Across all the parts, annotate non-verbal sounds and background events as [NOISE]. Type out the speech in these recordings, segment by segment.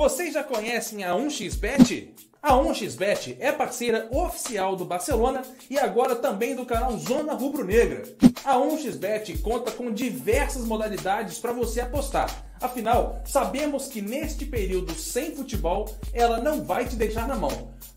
Vocês já conhecem a 1xBet? A 1xBet é parceira oficial do Barcelona e agora também do canal Zona Rubro Negra. A 1xBet conta com diversas modalidades para você apostar. Afinal, sabemos que neste período sem futebol, ela não vai te deixar na mão,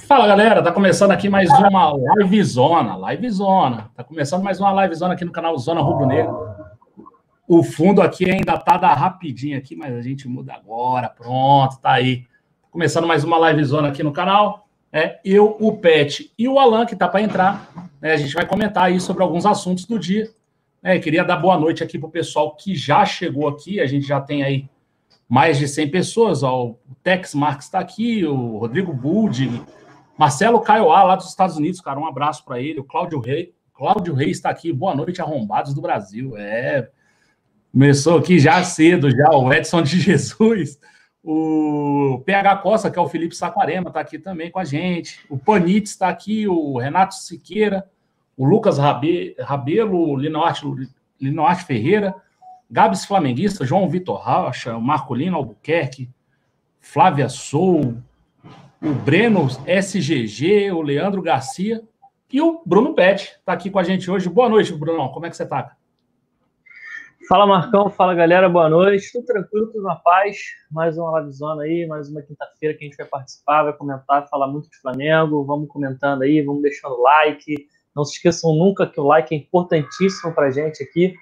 Fala galera, tá começando aqui mais uma live zona, live zona. Tá começando mais uma live zona aqui no canal Zona Rubro Negra. O fundo aqui ainda tá da rapidinho aqui, mas a gente muda agora. Pronto, tá aí. Começando mais uma live zona aqui no canal. É, eu, o Pet e o Alan, que tá para entrar. Né, a gente vai comentar aí sobre alguns assuntos do dia. É, queria dar boa noite aqui para o pessoal que já chegou aqui. A gente já tem aí mais de 100 pessoas. Ó, o Tex Marques está aqui, o Rodrigo Budi, Marcelo Caioá, lá dos Estados Unidos, cara. Um abraço para ele. O Cláudio Rei. Cláudio Reis está aqui. Boa noite, arrombados do Brasil. É. Começou aqui já cedo, já. O Edson de [LAUGHS] Jesus. O PH Costa, que é o Felipe Saquarema, está aqui também com a gente. O Panitz está aqui, o Renato Siqueira o Lucas Rabe, Rabelo, Linoarte, Linoarte Ferreira, Gabs Flamenguista, João Vitor Rocha, o Marcolino Albuquerque, Flávia Sou, o Breno SGG, o Leandro Garcia e o Bruno Pet está aqui com a gente hoje. Boa noite, Bruno. Como é que você está? Fala, Marcão. Fala, galera. Boa noite. Tudo tranquilo, tudo na paz. Mais uma livezona aí, mais uma quinta-feira que a gente vai participar, vai comentar, falar muito de Flamengo. Vamos comentando aí, vamos deixando like, não se esqueçam nunca que o like é importantíssimo para gente aqui.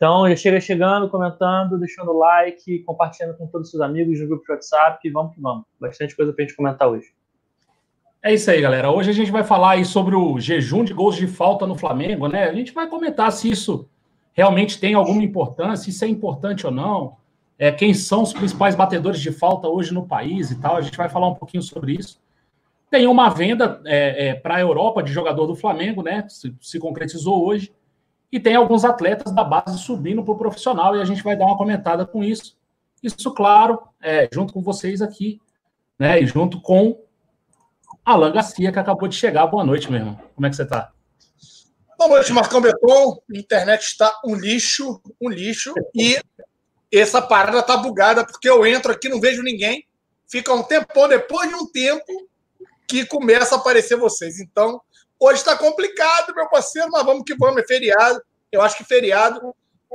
Então, já chega chegando, comentando, deixando like, compartilhando com todos os seus amigos no grupo de WhatsApp, e vamos que vamos. Bastante coisa para a gente comentar hoje. É isso aí, galera. Hoje a gente vai falar aí sobre o jejum de gols de falta no Flamengo, né? A gente vai comentar se isso realmente tem alguma importância, se é importante ou não, é, quem são os principais batedores de falta hoje no país e tal. A gente vai falar um pouquinho sobre isso. Tem uma venda é, é, para a Europa de jogador do Flamengo, né? Se, se, concretizou hoje. E tem alguns atletas da base subindo para o profissional e a gente vai dar uma comentada com isso. Isso, claro, é, junto com vocês aqui, né? E junto com Alan Garcia, que acabou de chegar. Boa noite, meu irmão. Como é que você está? Boa noite, Marcão Beton. A internet está um lixo, um lixo. E essa parada tá bugada, porque eu entro aqui, não vejo ninguém. Fica um tempão, depois de um tempo, que começa a aparecer vocês. Então, hoje está complicado, meu parceiro, mas vamos que vamos, é feriado. Eu acho que feriado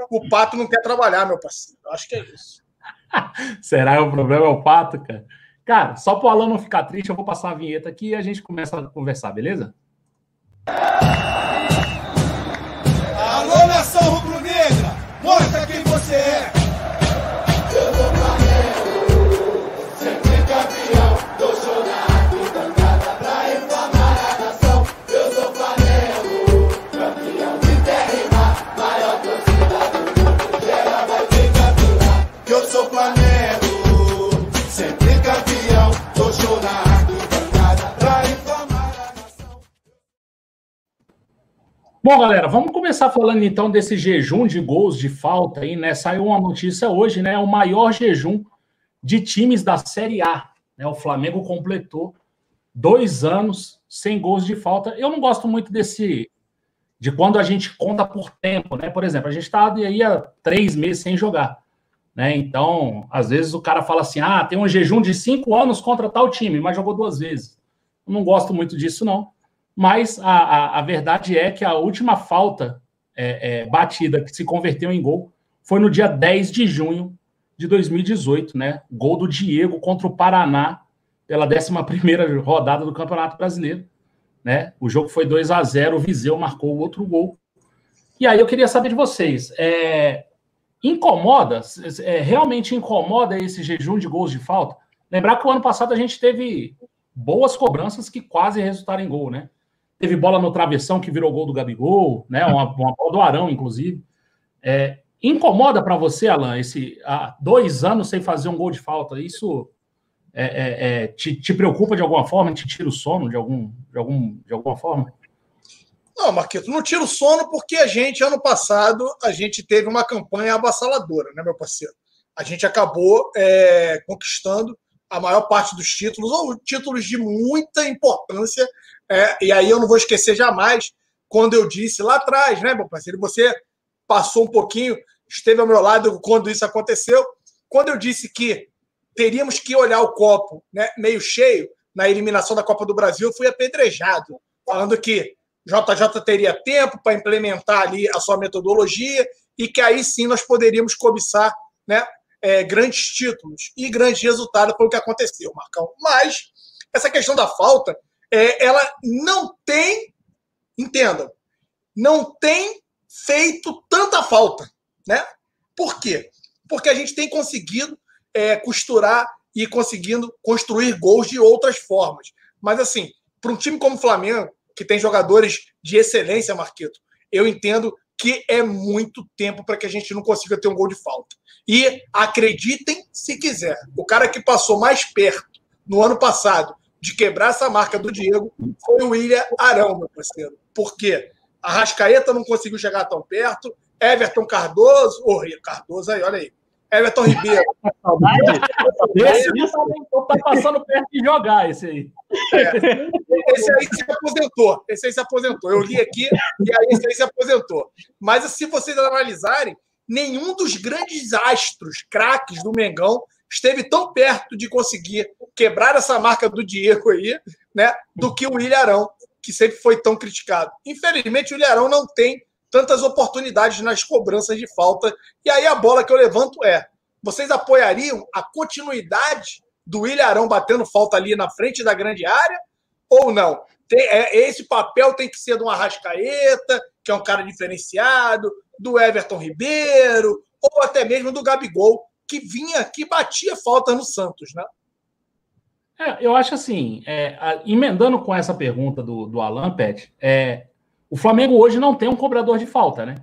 o Pato não quer trabalhar, meu parceiro. Eu acho que é isso. [LAUGHS] Será que o problema é o Pato, cara? Cara, só para o Alan não ficar triste, eu vou passar a vinheta aqui e a gente começa a conversar, beleza? Alô, nação rubro-negra! Mostra quem você é! Bom, galera, vamos começar falando então desse jejum de gols de falta aí, né? Saiu uma notícia hoje, né? O maior jejum de times da Série A. Né? O Flamengo completou dois anos sem gols de falta. Eu não gosto muito desse de quando a gente conta por tempo, né? Por exemplo, a gente está aí há três meses sem jogar, né? Então, às vezes o cara fala assim: ah, tem um jejum de cinco anos contra tal time, mas jogou duas vezes. Eu não gosto muito disso, não. Mas a, a, a verdade é que a última falta é, é, batida que se converteu em gol foi no dia 10 de junho de 2018, né? Gol do Diego contra o Paraná pela 11 rodada do Campeonato Brasileiro. Né? O jogo foi 2 a 0 o Viseu marcou o outro gol. E aí eu queria saber de vocês: é, incomoda, é, realmente incomoda esse jejum de gols de falta? Lembrar que o ano passado a gente teve boas cobranças que quase resultaram em gol, né? Teve bola no travessão que virou gol do Gabigol, né? Uma, uma bola do Arão, inclusive. É, incomoda para você, Alan, esse há dois anos sem fazer um gol de falta? Isso é, é, é, te, te, preocupa de alguma forma? Te tira o sono de, algum, de, algum, de alguma forma? Não, Marquito, não tira o sono porque a gente, ano passado, a gente teve uma campanha avassaladora, né, meu parceiro? A gente acabou é, conquistando a maior parte dos títulos, ou títulos de muita importância. É, e aí eu não vou esquecer jamais quando eu disse lá atrás, né, meu parceiro? Você passou um pouquinho, esteve ao meu lado quando isso aconteceu. Quando eu disse que teríamos que olhar o copo né, meio cheio na eliminação da Copa do Brasil, eu fui apedrejado, falando que JJ teria tempo para implementar ali a sua metodologia e que aí sim nós poderíamos cobiçar né, é, grandes títulos e grandes resultados foi o que aconteceu, Marcão. Mas essa questão da falta, é, ela não tem, entendam, não tem feito tanta falta, né? Por quê? Porque a gente tem conseguido é, costurar e conseguindo construir gols de outras formas. Mas assim, para um time como o Flamengo, que tem jogadores de excelência, Marquito, eu entendo que é muito tempo para que a gente não consiga ter um gol de falta. E acreditem se quiser, o cara que passou mais perto no ano passado de quebrar essa marca do Diego foi o William Arão, meu parceiro. Por quê? A Rascaeta não conseguiu chegar tão perto, Everton Cardoso, ô oh, Cardoso aí, olha aí. Everton Ribeiro. [LAUGHS] Saudade? Esse tá passando perto de jogar, esse aí. É, esse aí se aposentou. Esse aí se aposentou. Eu li aqui e aí esse aí se aposentou. Mas se vocês analisarem, nenhum dos grandes astros, craques do Mengão, esteve tão perto de conseguir quebrar essa marca do Diego aí, né, do que o Ilharão, que sempre foi tão criticado. Infelizmente, o Ilharão não tem tantas oportunidades nas cobranças de falta. E aí a bola que eu levanto é: vocês apoiariam a continuidade do Ilharão batendo falta ali na frente da grande área ou não? Tem, é, esse papel tem que ser de um Arrascaeta, que é um cara diferenciado, do Everton Ribeiro, ou até mesmo do Gabigol, que vinha, que batia falta no Santos, né? É, eu acho assim, é, a, emendando com essa pergunta do, do Alan Pet, é, o Flamengo hoje não tem um cobrador de falta, né?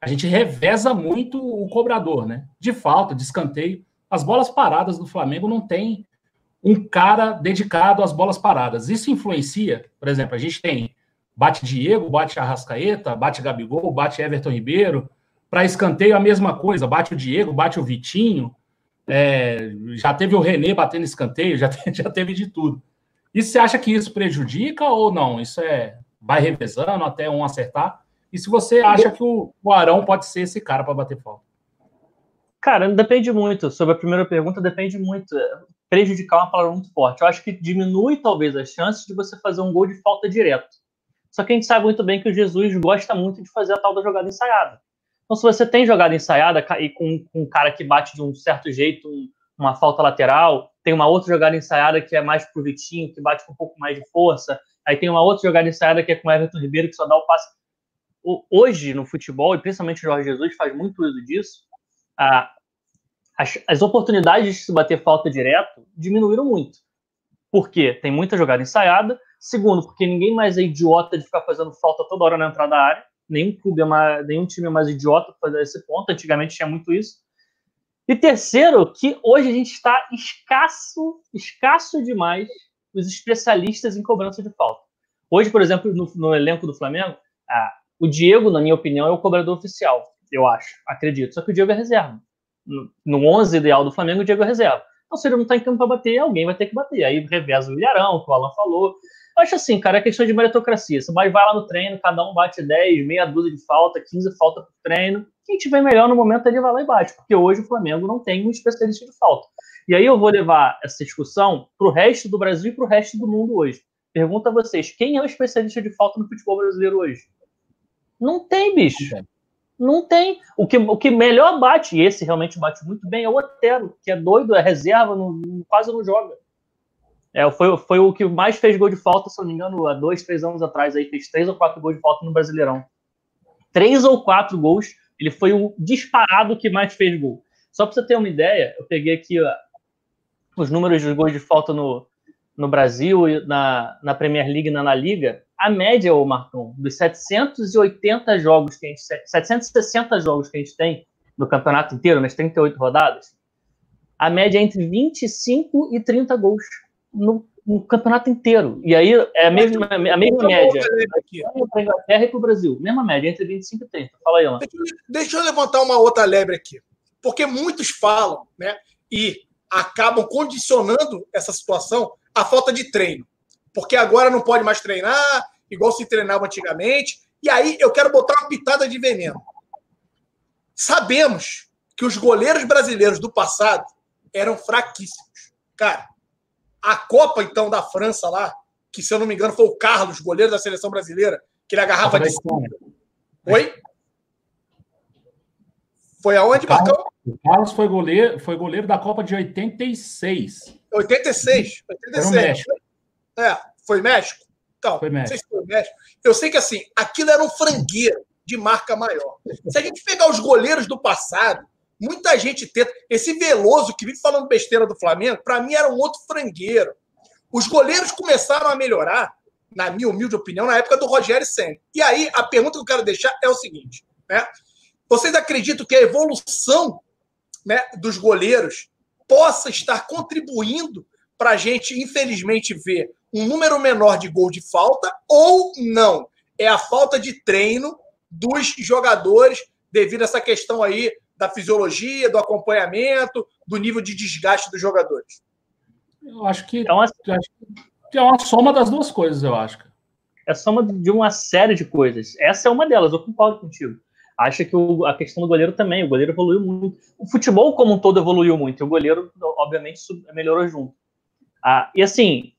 A gente reveza muito o cobrador, né? De falta, de escanteio. As bolas paradas do Flamengo não tem um cara dedicado às bolas paradas. Isso influencia, por exemplo, a gente tem bate Diego, bate Arrascaeta, bate Gabigol, bate Everton Ribeiro. Para escanteio, a mesma coisa, bate o Diego, bate o Vitinho. É, já teve o René batendo escanteio, [LAUGHS] já, já teve de tudo. E você acha que isso prejudica ou não? Isso é vai revezando até um acertar. E se você acha que o, o Arão pode ser esse cara para bater falta? Cara, depende muito. Sobre a primeira pergunta, depende muito. Prejudicar é uma palavra muito forte. Eu acho que diminui talvez as chances de você fazer um gol de falta direto. Só que a gente sabe muito bem que o Jesus gosta muito de fazer a tal da jogada ensaiada. Então, se você tem jogada ensaiada e com, com um cara que bate de um certo jeito, um, uma falta lateral, tem uma outra jogada ensaiada que é mais pro Vitinho, que bate com um pouco mais de força, Aí tem uma outra jogada ensaiada que é com o Everton Ribeiro, que só dá o passe. Hoje, no futebol, e principalmente o Jorge Jesus faz muito uso disso, a, as, as oportunidades de se bater falta direto diminuíram muito. Por quê? Tem muita jogada ensaiada. Segundo, porque ninguém mais é idiota de ficar fazendo falta toda hora na entrada da área. Nenhum clube é mais, nenhum time é mais idiota para fazer esse ponto. Antigamente tinha muito isso. E terceiro, que hoje a gente está escasso, escasso demais os especialistas em cobrança de falta. Hoje, por exemplo, no, no elenco do Flamengo, ah, o Diego, na minha opinião, é o cobrador oficial, eu acho, acredito. Só que o Diego é reserva. No, no 11 ideal do Flamengo, o Diego é reserva. Então, se ele não está em campo para bater, alguém vai ter que bater. Aí reveza o Ilharão, que o Alan falou. Eu acho assim, cara, é questão de meritocracia. Você vai, vai lá no treino, cada um bate 10, meia dúzia de falta, 15 falta por treino. Quem tiver melhor no momento, ele vai lá e bate. Porque hoje o Flamengo não tem um especialista de falta. E aí eu vou levar essa discussão para o resto do Brasil e para o resto do mundo hoje. Pergunta a vocês, quem é o especialista de falta no futebol brasileiro hoje? Não tem, bicho. Não tem. O que, o que melhor bate, e esse realmente bate muito bem, é o Otero, que é doido, é reserva, não, quase não joga. É, foi, foi o que mais fez gol de falta, se não me engano, há dois, três anos atrás, aí fez três ou quatro gols de falta no Brasileirão. Três ou quatro gols, ele foi o disparado que mais fez gol. Só para você ter uma ideia, eu peguei aqui os números de gols de falta no, no Brasil, na, na Premier League e na La Liga, a média, ô Marcão, dos 780 jogos que a gente 760 jogos que a gente tem no campeonato inteiro, nas 38 rodadas, a média é entre 25 e 30 gols no, no campeonato inteiro. E aí é a mesma, a mesma média para a Inglaterra e para o Brasil. Mesma média, entre 25 e 30. Fala aí. Deixa, deixa eu levantar uma outra lebre aqui. Porque muitos falam, né? E acabam condicionando essa situação à falta de treino. Porque agora não pode mais treinar, igual se treinava antigamente. E aí eu quero botar uma pitada de veneno. Sabemos que os goleiros brasileiros do passado eram fraquíssimos. Cara, a Copa, então, da França lá, que se eu não me engano foi o Carlos, goleiro da seleção brasileira, que ele agarrava de cima. Oi? Foi aonde, Marcão? O Carlos foi goleiro, foi goleiro da Copa de 86. 86. 86. Foi México. É, foi México? Então, foi México. se foi México. Eu sei que assim, aquilo era um frangueiro de marca maior. Se a gente pegar os goleiros do passado, muita gente tenta. Esse Veloso que vive falando besteira do Flamengo, para mim era um outro frangueiro. Os goleiros começaram a melhorar, na minha humilde opinião, na época do Rogério Senna. E aí, a pergunta que eu quero deixar é o seguinte: né? Vocês acreditam que a evolução né, dos goleiros possa estar contribuindo para a gente, infelizmente, ver um número menor de gol de falta ou não? É a falta de treino dos jogadores devido a essa questão aí da fisiologia, do acompanhamento, do nível de desgaste dos jogadores? Eu acho que, é uma, é uma soma das duas coisas, eu acho. É soma de uma série de coisas. Essa é uma delas, eu concordo contigo. Acho que o, a questão do goleiro também, o goleiro evoluiu muito. O futebol como um todo evoluiu muito, e o goleiro, obviamente, melhorou junto. Ah, e assim,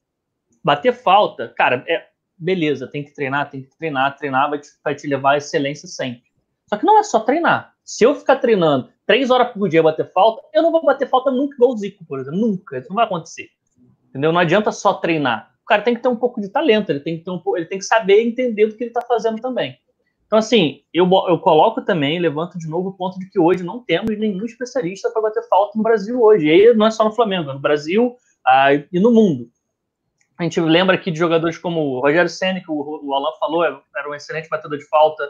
bater falta, cara, é, beleza, tem que treinar, tem que treinar, treinar vai te, vai te levar à excelência sempre. Só que não é só treinar. Se eu ficar treinando três horas por dia bater falta, eu não vou bater falta nunca igual o Zico, por exemplo. Nunca. Isso não vai acontecer. Entendeu? Não adianta só treinar. O cara tem que ter um pouco de talento, ele tem que, ter um, ele tem que saber entender do que ele está fazendo também. Então, assim, eu, eu coloco também, levanto de novo o ponto de que hoje não temos nenhum especialista para bater falta no Brasil hoje. E não é só no Flamengo, é no Brasil ah, e no mundo. A gente lembra aqui de jogadores como o Rogério Senna, que o, o Alan falou, era um excelente batedor de falta.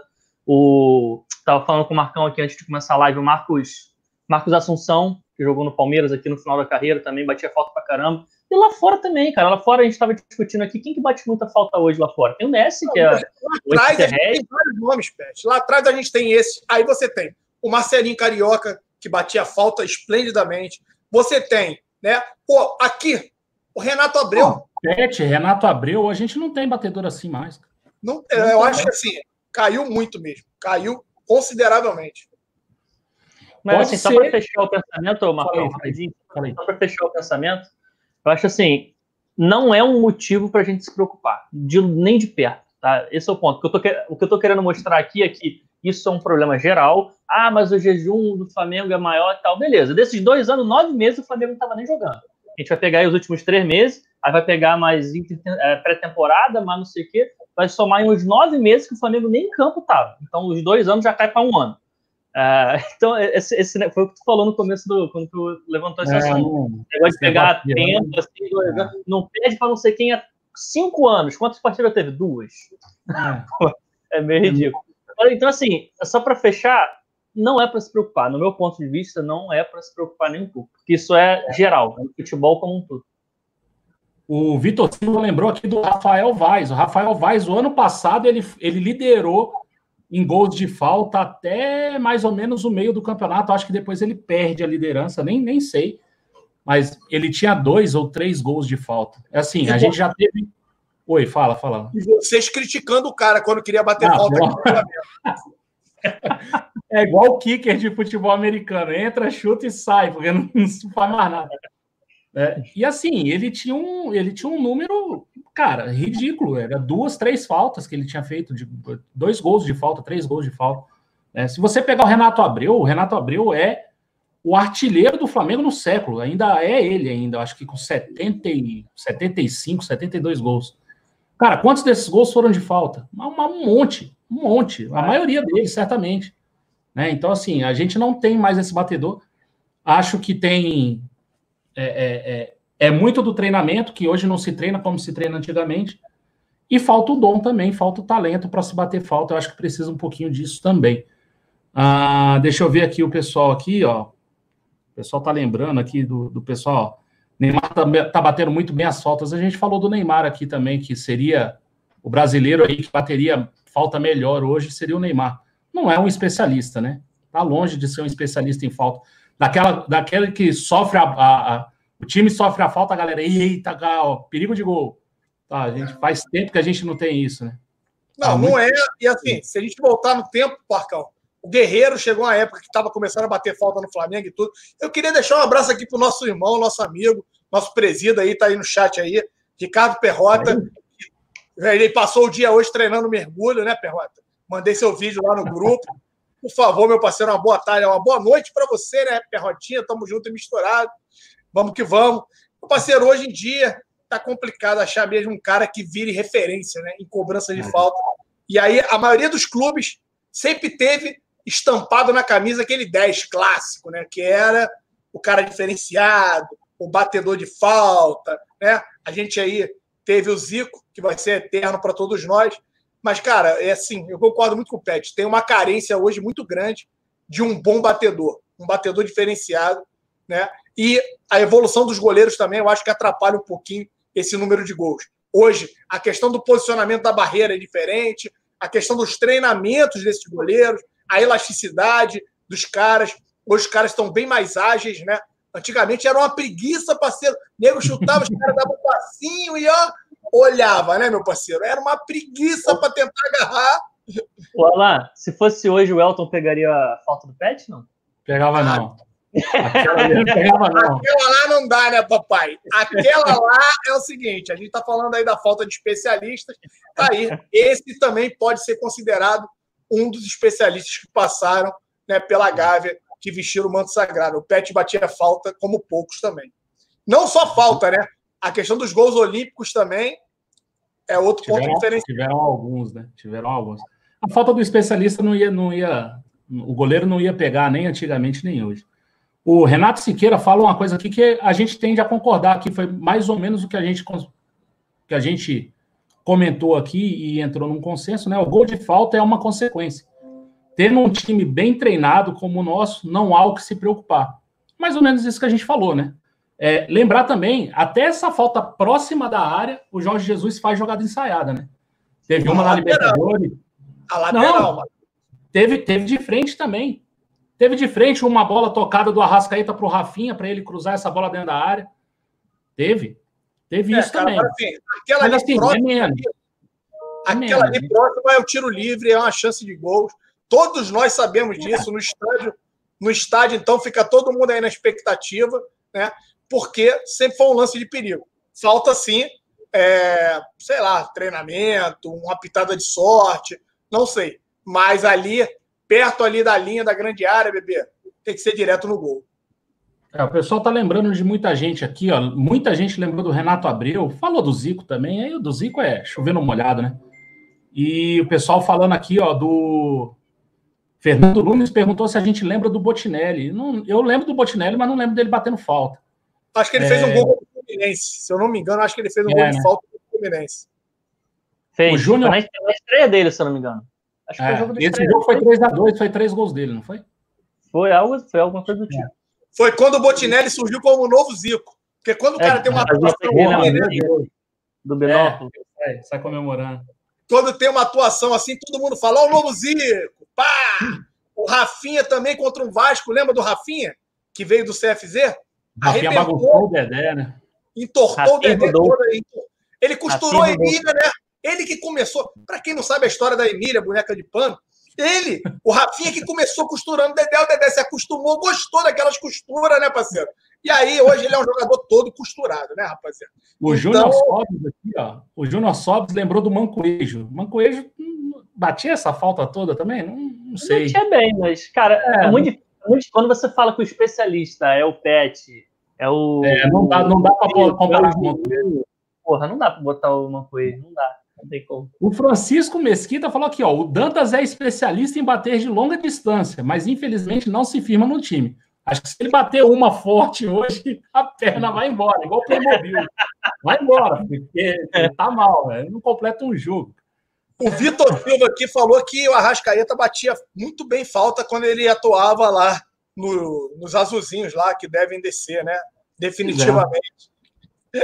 O estava falando com o Marcão aqui antes de começar a live, o Marcos, Marcos Assunção, que jogou no Palmeiras aqui no final da carreira, também batia falta pra caramba. E lá fora também, cara. Lá fora a gente estava discutindo aqui quem que bate muita falta hoje lá fora. Tem o Messi, que é. Lá atrás a gente tem vários nomes, Pet. Lá atrás a gente tem esse. Aí você tem o Marcelinho Carioca, que batia falta esplendidamente. Você tem, né? Pô, aqui, o Renato Abreu. Pet, Renato Abreu, a gente não tem batedor assim mais. Não, não eu acho que assim, caiu muito mesmo. Caiu consideravelmente. Mas Pode assim, ser... só para fechar o pensamento, Marcão, rapidinho, só para fechar o pensamento, eu acho assim, não é um motivo para a gente se preocupar, de, nem de perto, tá? Esse é o ponto. O que, eu tô, o que querendo mostrar aqui é que isso é um problema geral. Ah, mas o jejum do Flamengo é maior e tal. Beleza, desses dois anos, nove meses, o Flamengo não estava nem jogando. A gente vai pegar aí os últimos três meses, aí vai pegar mais é, pré-temporada, mais não sei o quê, vai somar em uns nove meses que o Flamengo nem em campo estava. Então, os dois anos já cai para um ano. Uh, [LAUGHS] então, esse, esse, né, foi o que tu falou no começo do. quando tu levantou esse é, assunto. Negócio de pegar né? tempo, assim, é. não pede para não sei quem há cinco anos. Quantas partidas teve? Duas. É, [LAUGHS] é meio ridículo. Então, assim, só para fechar, não é para se preocupar. No meu ponto de vista, não é para se preocupar nem um pouco. Porque isso é geral, no futebol como um todo. O Vitor Silva lembrou aqui do Rafael Vaz. O Rafael Vaz, o ano passado, ele, ele liderou em gols de falta até mais ou menos o meio do campeonato. Acho que depois ele perde a liderança, nem, nem sei. Mas ele tinha dois ou três gols de falta. É assim, a gente já teve. Oi, fala, fala. E vocês criticando o cara quando queria bater ah, falta. [LAUGHS] é igual o kicker de futebol americano. Entra, chuta e sai, porque não, não faz mais nada. É, e assim, ele tinha, um, ele tinha um número, cara, ridículo. Era duas, três faltas que ele tinha feito, de, dois gols de falta, três gols de falta. É, se você pegar o Renato Abreu, o Renato Abreu é o artilheiro do Flamengo no século. Ainda é ele, ainda, acho que com 70, 75, 72 gols. Cara, quantos desses gols foram de falta? Um, monte, um monte. A maioria deles, certamente. Né? Então, assim, a gente não tem mais esse batedor. Acho que tem é, é, é, é, muito do treinamento, que hoje não se treina como se treina antigamente. E falta o dom também, falta o talento para se bater falta. Eu acho que precisa um pouquinho disso também. Ah, deixa eu ver aqui o pessoal aqui, ó. O pessoal tá lembrando aqui do, do pessoal. Neymar tá, tá batendo muito bem as faltas. A gente falou do Neymar aqui também, que seria o brasileiro aí que bateria falta melhor hoje, seria o Neymar. Não é um especialista, né? Tá longe de ser um especialista em falta. Daquela, daquele que sofre a, a, a o time sofre a falta, a galera, eita, gal, perigo de gol. Tá, a gente faz tempo que a gente não tem isso, né? Não, tá não é. E assim, se a gente voltar no tempo, Parcão, o Guerreiro chegou uma época que estava começando a bater falta no Flamengo e tudo. Eu queria deixar um abraço aqui pro nosso irmão, nosso amigo, nosso presida aí, tá aí no chat aí, Ricardo Perrota. Ele passou o dia hoje treinando mergulho, né, Perrota? Mandei seu vídeo lá no grupo. Por favor, meu parceiro, uma boa tarde, uma boa noite para você, né, Perrotinha? Tamo junto e misturado. Vamos que vamos. Meu parceiro, hoje em dia tá complicado achar mesmo um cara que vire referência, né, em cobrança de é. falta. E aí a maioria dos clubes sempre teve estampado na camisa aquele 10 clássico, né? Que era o cara diferenciado, o batedor de falta, né? A gente aí teve o Zico, que vai ser eterno para todos nós. Mas, cara, é assim, eu concordo muito com o Pet. Tem uma carência hoje muito grande de um bom batedor, um batedor diferenciado, né? E a evolução dos goleiros também, eu acho que atrapalha um pouquinho esse número de gols. Hoje, a questão do posicionamento da barreira é diferente, a questão dos treinamentos desses goleiros, a elasticidade dos caras. Hoje os caras estão bem mais ágeis, né? Antigamente era uma preguiça, parceiro. O nego chutava, os caras davam um passinho e ó, olhava, né, meu parceiro? Era uma preguiça para tentar agarrar. Olá, se fosse hoje o Elton pegaria a falta do pet, não? Pegava não. Aquela, pegava, não. Aquela lá não dá, né, papai? Aquela lá é o seguinte: a gente está falando aí da falta de especialistas. Tá aí. Esse também pode ser considerado um dos especialistas que passaram né, pela Gávea, que vestiram o manto sagrado. O Pet batia falta como poucos também. Não só falta, né? A questão dos gols olímpicos também é outro tiveram, ponto diferente. Tiveram alguns, né? Tiveram alguns. A falta do especialista não ia, não ia, o goleiro não ia pegar nem antigamente nem hoje. O Renato Siqueira fala uma coisa aqui que a gente tende a concordar, que foi mais ou menos o que a gente que a gente comentou aqui e entrou num consenso, né? O gol de falta é uma consequência. Tendo um time bem treinado como o nosso, não há o que se preocupar. Mais ou menos isso que a gente falou, né? É, lembrar também, até essa falta próxima da área, o Jorge Jesus faz jogada ensaiada, né? Teve uma na Libertadores. A lateral. Não, teve, teve de frente também. Teve de frente uma bola tocada do Arrascaeta para o Rafinha, para ele cruzar essa bola dentro da área. Teve. Teve é, isso cara, também. Assim, aquela Mas, assim, próxima, é menos. aquela ali próxima é o tiro livre, é uma chance de gol. Todos nós sabemos disso no estádio. No estádio, então, fica todo mundo aí na expectativa, né? Porque sempre foi um lance de perigo. Falta sim, é, sei lá, treinamento, uma pitada de sorte, não sei. Mas ali, perto ali da linha da grande área, bebê, tem que ser direto no gol. É, o pessoal tá lembrando de muita gente aqui, ó. Muita gente lembrou do Renato Abreu, falou do Zico também. Aí o do Zico é chovendo molhado, né? E o pessoal falando aqui, ó, do Fernando Lumes perguntou se a gente lembra do Botinelli. Não, eu lembro do Botinelli, mas não lembro dele batendo falta. Acho que ele é... fez um é. gol contra o Fluminense. Se eu não me engano, acho que ele fez um é, gol de né? falta contra o Fluminense. Fez. O Júnior... na estreia dele, se eu não me engano. Acho que é, foi o jogo Esse jogo foi 3x2, foi três gols dele, não foi? Foi algo, foi alguma coisa do tipo. Foi quando o Botinelli surgiu como o novo Zico. Porque quando o cara tem uma atuação. Do Benópolis. É, sai comemorando. Quando tem uma atuação assim, todo mundo fala: Ó, o novo Zico, pá! O Rafinha também contra um Vasco, lembra do Rafinha? Que veio do CFZ? Rafinha bagunçou o Dedé, né? Entortou Rafinha o Dedé todo aí. Ele costurou Rafinha a Emília, né? Ele que começou. Para quem não sabe a história da Emília, boneca de pano, ele, o Rafinha que começou costurando o Dedé, o Dedé se acostumou, gostou daquelas costuras, né, parceiro? E aí, hoje ele é um jogador todo costurado, né, rapaziada? O então... Júnior Sobres aqui, ó. O Júnior Sobres lembrou do Mancoejo. Mancoejo hum, batia essa falta toda também? Não, não sei. Batia bem, mas, cara, é, é muito, muito, Quando você fala que o especialista é o Pet, é o. É, não dá, não dá pra comparar com o Mancoejo. Porra, não dá pra botar o Mancoejo, não dá. O Francisco Mesquita falou aqui, ó, o Dantas é especialista em bater de longa distância, mas infelizmente não se firma no time. Acho que se ele bater uma forte hoje, a perna vai embora, igual o Playmobil. Vai embora, porque tá mal, ele não completa um jogo. O Vitor Silva aqui falou que o Arrascaeta batia muito bem falta quando ele atuava lá no, nos azulzinhos lá que devem descer, né? Definitivamente.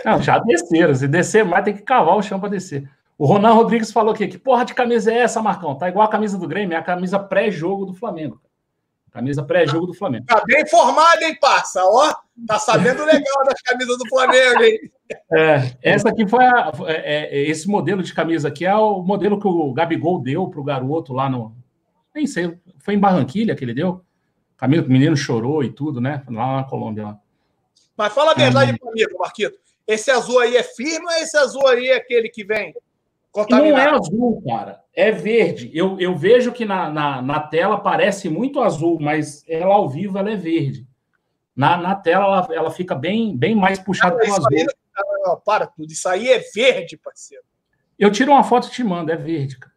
Não, já desceram. Se descer mais, tem que cavar o chão para descer. O Ronan Rodrigues falou aqui: que porra de camisa é essa, Marcão? Tá igual a camisa do Grêmio, é a camisa pré-jogo do Flamengo. Camisa pré-jogo do Flamengo. Tá bem formado, hein, parça? Ó, tá sabendo legal das camisas do Flamengo, hein? É, essa aqui foi a, é, é, esse modelo de camisa aqui é o modelo que o Gabigol deu pro garoto lá no. Nem sei, foi em Barranquilha que ele deu. Camisa que o menino chorou e tudo, né? Lá na Colômbia. Lá. Mas fala a verdade é. comigo, Marquito. Esse azul aí é firme ou esse azul aí é aquele que vem? Não é azul, cara. É verde. Eu, eu vejo que na, na, na tela parece muito azul, mas ela ao vivo ela é verde. Na, na tela ela, ela fica bem, bem mais puxada para o azul. Aí, para tudo. Isso aí é verde, parceiro. Eu tiro uma foto e te mando. É verde, cara.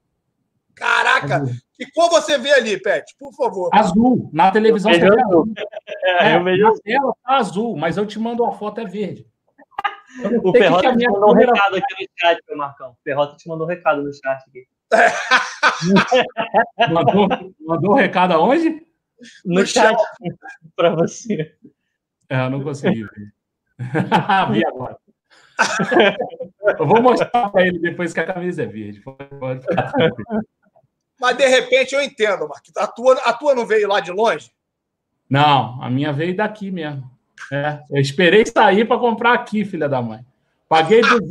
Caraca! Azul. Que cor você vê ali, Pet? Por favor. Azul. Na televisão você vê azul. [LAUGHS] É, eu vejo... Na tela tá azul, mas eu te mando uma foto, é verde. O Ferrota te mandou um recado aqui no chat, Marcão. O Ferrota te mandou um recado no chat aqui. [LAUGHS] mandou, mandou um recado aonde? No, no chat, [LAUGHS] para você. É, eu não consegui ver. [LAUGHS] Vi agora. eu vou mostrar para ele depois que a camisa é verde. Mas de repente eu entendo, Marquinhos. A tua, a tua não veio lá de longe? Não, a minha veio daqui mesmo. É, eu esperei sair para comprar aqui, filha da mãe. Paguei, 200,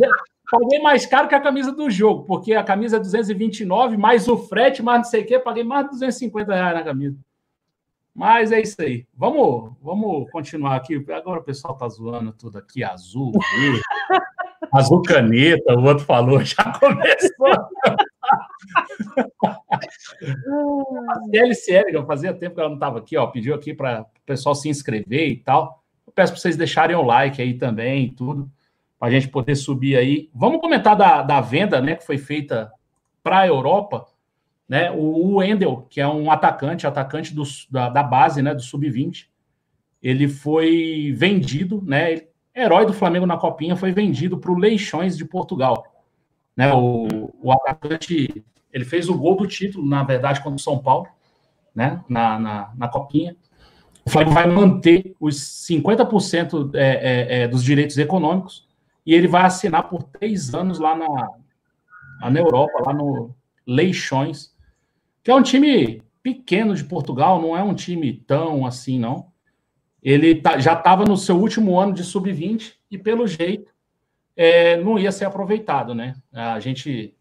paguei mais caro que a camisa do jogo, porque a camisa é 229, mais o frete, mais não sei o quê, paguei mais de 250 reais na camisa. Mas é isso aí. Vamos, vamos continuar aqui. Agora o pessoal tá zoando tudo aqui, azul, verde, [LAUGHS] azul caneta, o outro falou, [LAUGHS] já começou. [LAUGHS] a LCL, eu fazia tempo que ela não estava aqui, ó, pediu aqui para o pessoal se inscrever e tal. Eu peço para vocês deixarem o like aí também, tudo, para a gente poder subir aí. Vamos comentar da, da venda, né, que foi feita para a Europa, né? O, Wendel, que é um atacante, atacante do, da, da base, né, do sub-20, ele foi vendido, né? Herói do Flamengo na Copinha, foi vendido para o Leixões de Portugal. Né, o, o atacante, ele fez o gol do título, na verdade, contra o São Paulo, né, na, na, na Copinha o Flamengo vai manter os 50% é, é, é, dos direitos econômicos e ele vai assinar por três anos lá na, na Europa, lá no Leixões, que é um time pequeno de Portugal, não é um time tão assim, não. Ele tá, já estava no seu último ano de sub-20 e, pelo jeito, é, não ia ser aproveitado, né? A gente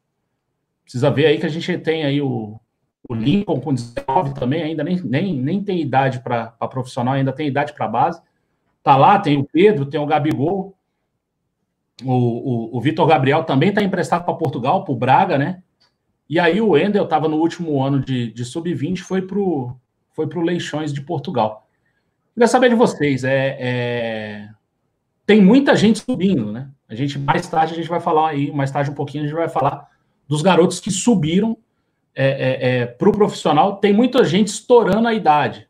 precisa ver aí que a gente tem aí o, o Lincoln com 19 também, ainda nem, nem, nem tem idade para profissional, ainda tem idade para base. Tá lá, tem o Pedro, tem o Gabigol. O, o, o Vitor Gabriel também está emprestado para Portugal, para o Braga, né? E aí o Wendel estava no último ano de, de sub-20, foi para o foi pro Leixões de Portugal. Queria saber de vocês, é, é, tem muita gente subindo, né? A gente mais tarde a gente vai falar aí, mais tarde um pouquinho a gente vai falar dos garotos que subiram é, é, é para o profissional, tem muita gente estourando a idade.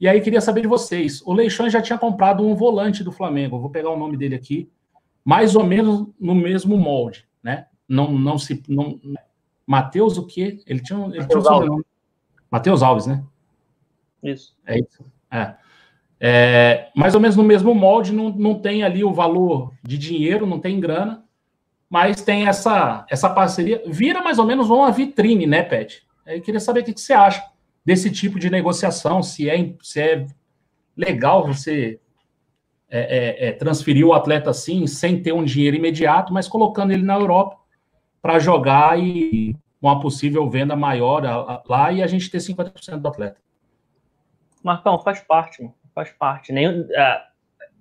E aí queria saber de vocês. O Leixões já tinha comprado um volante do Flamengo, vou pegar o nome dele aqui, mais ou menos no mesmo molde, né? Não, não se. Não, Matheus, o quê? Ele tinha, ele tinha um sobrenome. Matheus Alves, né? Isso. É isso. É. É, mais ou menos no mesmo molde, não, não tem ali o valor de dinheiro, não tem grana, mas tem essa, essa parceria. Vira mais ou menos uma vitrine, né, Pet? Eu queria saber o que você acha desse tipo de negociação, se é, se é legal você é, é, é, transferir o atleta assim, sem ter um dinheiro imediato, mas colocando ele na Europa para jogar e uma possível venda maior lá e a gente ter 50% do atleta. Marcão, faz parte, faz parte. Nem, é,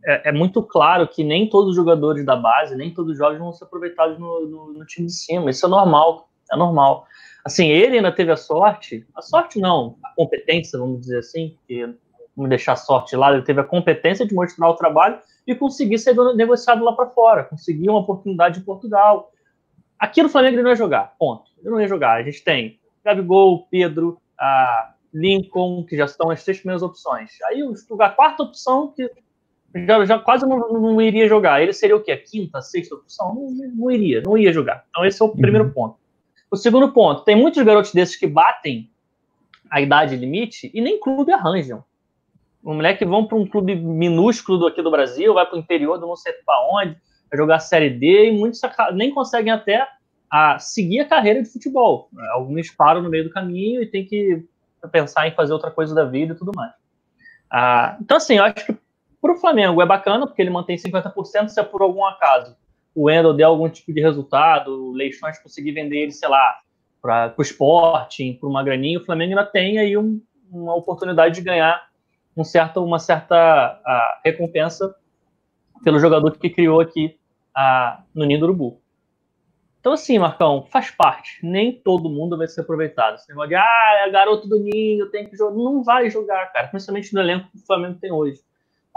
é, é, muito claro que nem todos os jogadores da base, nem todos os jovens vão ser aproveitados no, no, no, time de cima. Isso é normal, é normal. Assim, ele ainda teve a sorte, a sorte não, a competência, vamos dizer assim, que vamos deixar a sorte lá, ele teve a competência de mostrar o trabalho e conseguir ser negociado lá para fora, conseguir uma oportunidade em Portugal. Aqui no Flamengo ele não ia jogar, ponto. Ele não ia jogar. A gente tem Gabigol, Pedro, a Lincoln, que já estão as três primeiras opções. Aí a quarta opção, que já, já quase não, não, iria jogar. Ele seria o quê? A quinta, sexta opção? Não, não, iria, não ia jogar. Então esse é o uhum. primeiro ponto. O segundo ponto, tem muitos garotos desses que batem a idade limite e nem clube arranjam. Os moleques vão para um clube minúsculo do, aqui do Brasil, vai para o interior do não sei para onde, vai jogar Série D, e muitos nem conseguem até a seguir a carreira de futebol. Alguns param no meio do caminho e tem que pensar em fazer outra coisa da vida e tudo mais. Ah, então, assim, eu acho que para o Flamengo é bacana, porque ele mantém 50% se é por algum acaso o Wendel der algum tipo de resultado, o Leixões conseguir vender ele, sei lá, para o esporte, para uma graninha, o Flamengo ainda tem aí um, uma oportunidade de ganhar um certo, uma certa uh, recompensa pelo jogador que criou aqui uh, no Ninho do Urubu. Então, assim, Marcão, faz parte. Nem todo mundo vai ser aproveitado. Esse negócio de, ah, é garoto do Ninho, tem que jogar. Não vai jogar, cara, principalmente no elenco que o Flamengo tem hoje.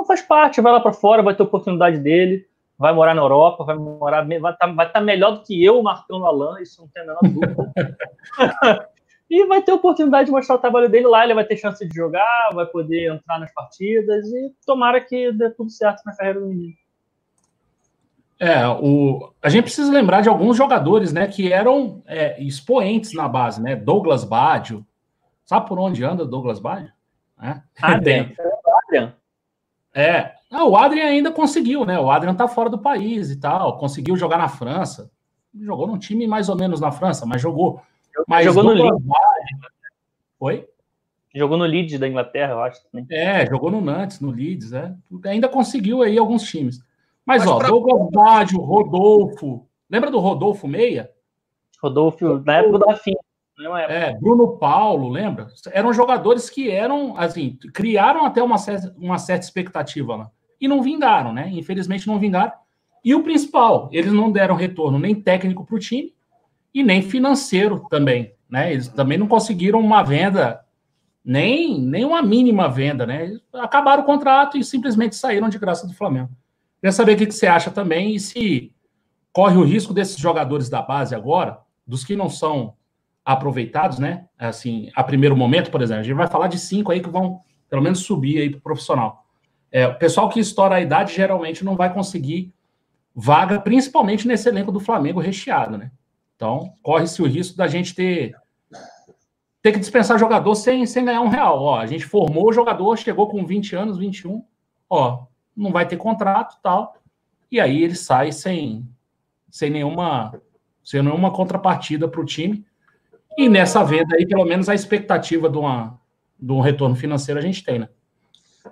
Então faz parte, vai lá para fora, vai ter oportunidade dele, vai morar na Europa, vai morar, vai estar tá, vai tá melhor do que eu, Marcão Alain, isso não tem a menor dúvida. [LAUGHS] e vai ter oportunidade de mostrar o trabalho dele lá, ele vai ter chance de jogar, vai poder entrar nas partidas e tomara que dê tudo certo na carreira do menino. É, o, a gente precisa lembrar de alguns jogadores, né, que eram é, expoentes na base, né? Douglas Baggio. Sabe por onde anda Douglas Baggio? É. Adrian. [LAUGHS] Adrian. É. Ah, o Adrian ainda conseguiu, né? O Adrian tá fora do país e tal. Conseguiu jogar na França. Jogou num time mais ou menos na França, mas jogou. Mas jogou no Leeds. Oi? Jogou no Leeds da Inglaterra, eu acho. Também. É, jogou no Nantes, no Leeds, é. Ainda conseguiu aí alguns times. Mas, mas ó, pra... Douglas Baggio, Rodolfo. Lembra do Rodolfo Meia? Rodolfo, na época do Rafinha. É, Bruno Paulo, lembra? Eram jogadores que eram, assim, criaram até uma certa, uma certa expectativa lá. E não vingaram, né? Infelizmente não vingaram. E o principal, eles não deram retorno nem técnico para o time e nem financeiro também, né? Eles também não conseguiram uma venda, nem, nem uma mínima venda, né? Eles acabaram o contrato e simplesmente saíram de graça do Flamengo. Queria saber o que você acha também e se corre o risco desses jogadores da base agora, dos que não são aproveitados, né? Assim, a primeiro momento, por exemplo, a gente vai falar de cinco aí que vão pelo menos subir aí para o profissional. É, o pessoal que estoura a idade geralmente não vai conseguir vaga, principalmente nesse elenco do Flamengo recheado, né? Então, corre-se o risco da gente ter ter que dispensar jogador sem, sem ganhar um real. Ó, a gente formou o jogador, chegou com 20 anos, 21, ó, não vai ter contrato tal, e aí ele sai sem, sem nenhuma sem nenhuma contrapartida para o time. E nessa venda aí, pelo menos a expectativa de, uma, de um retorno financeiro a gente tem, né?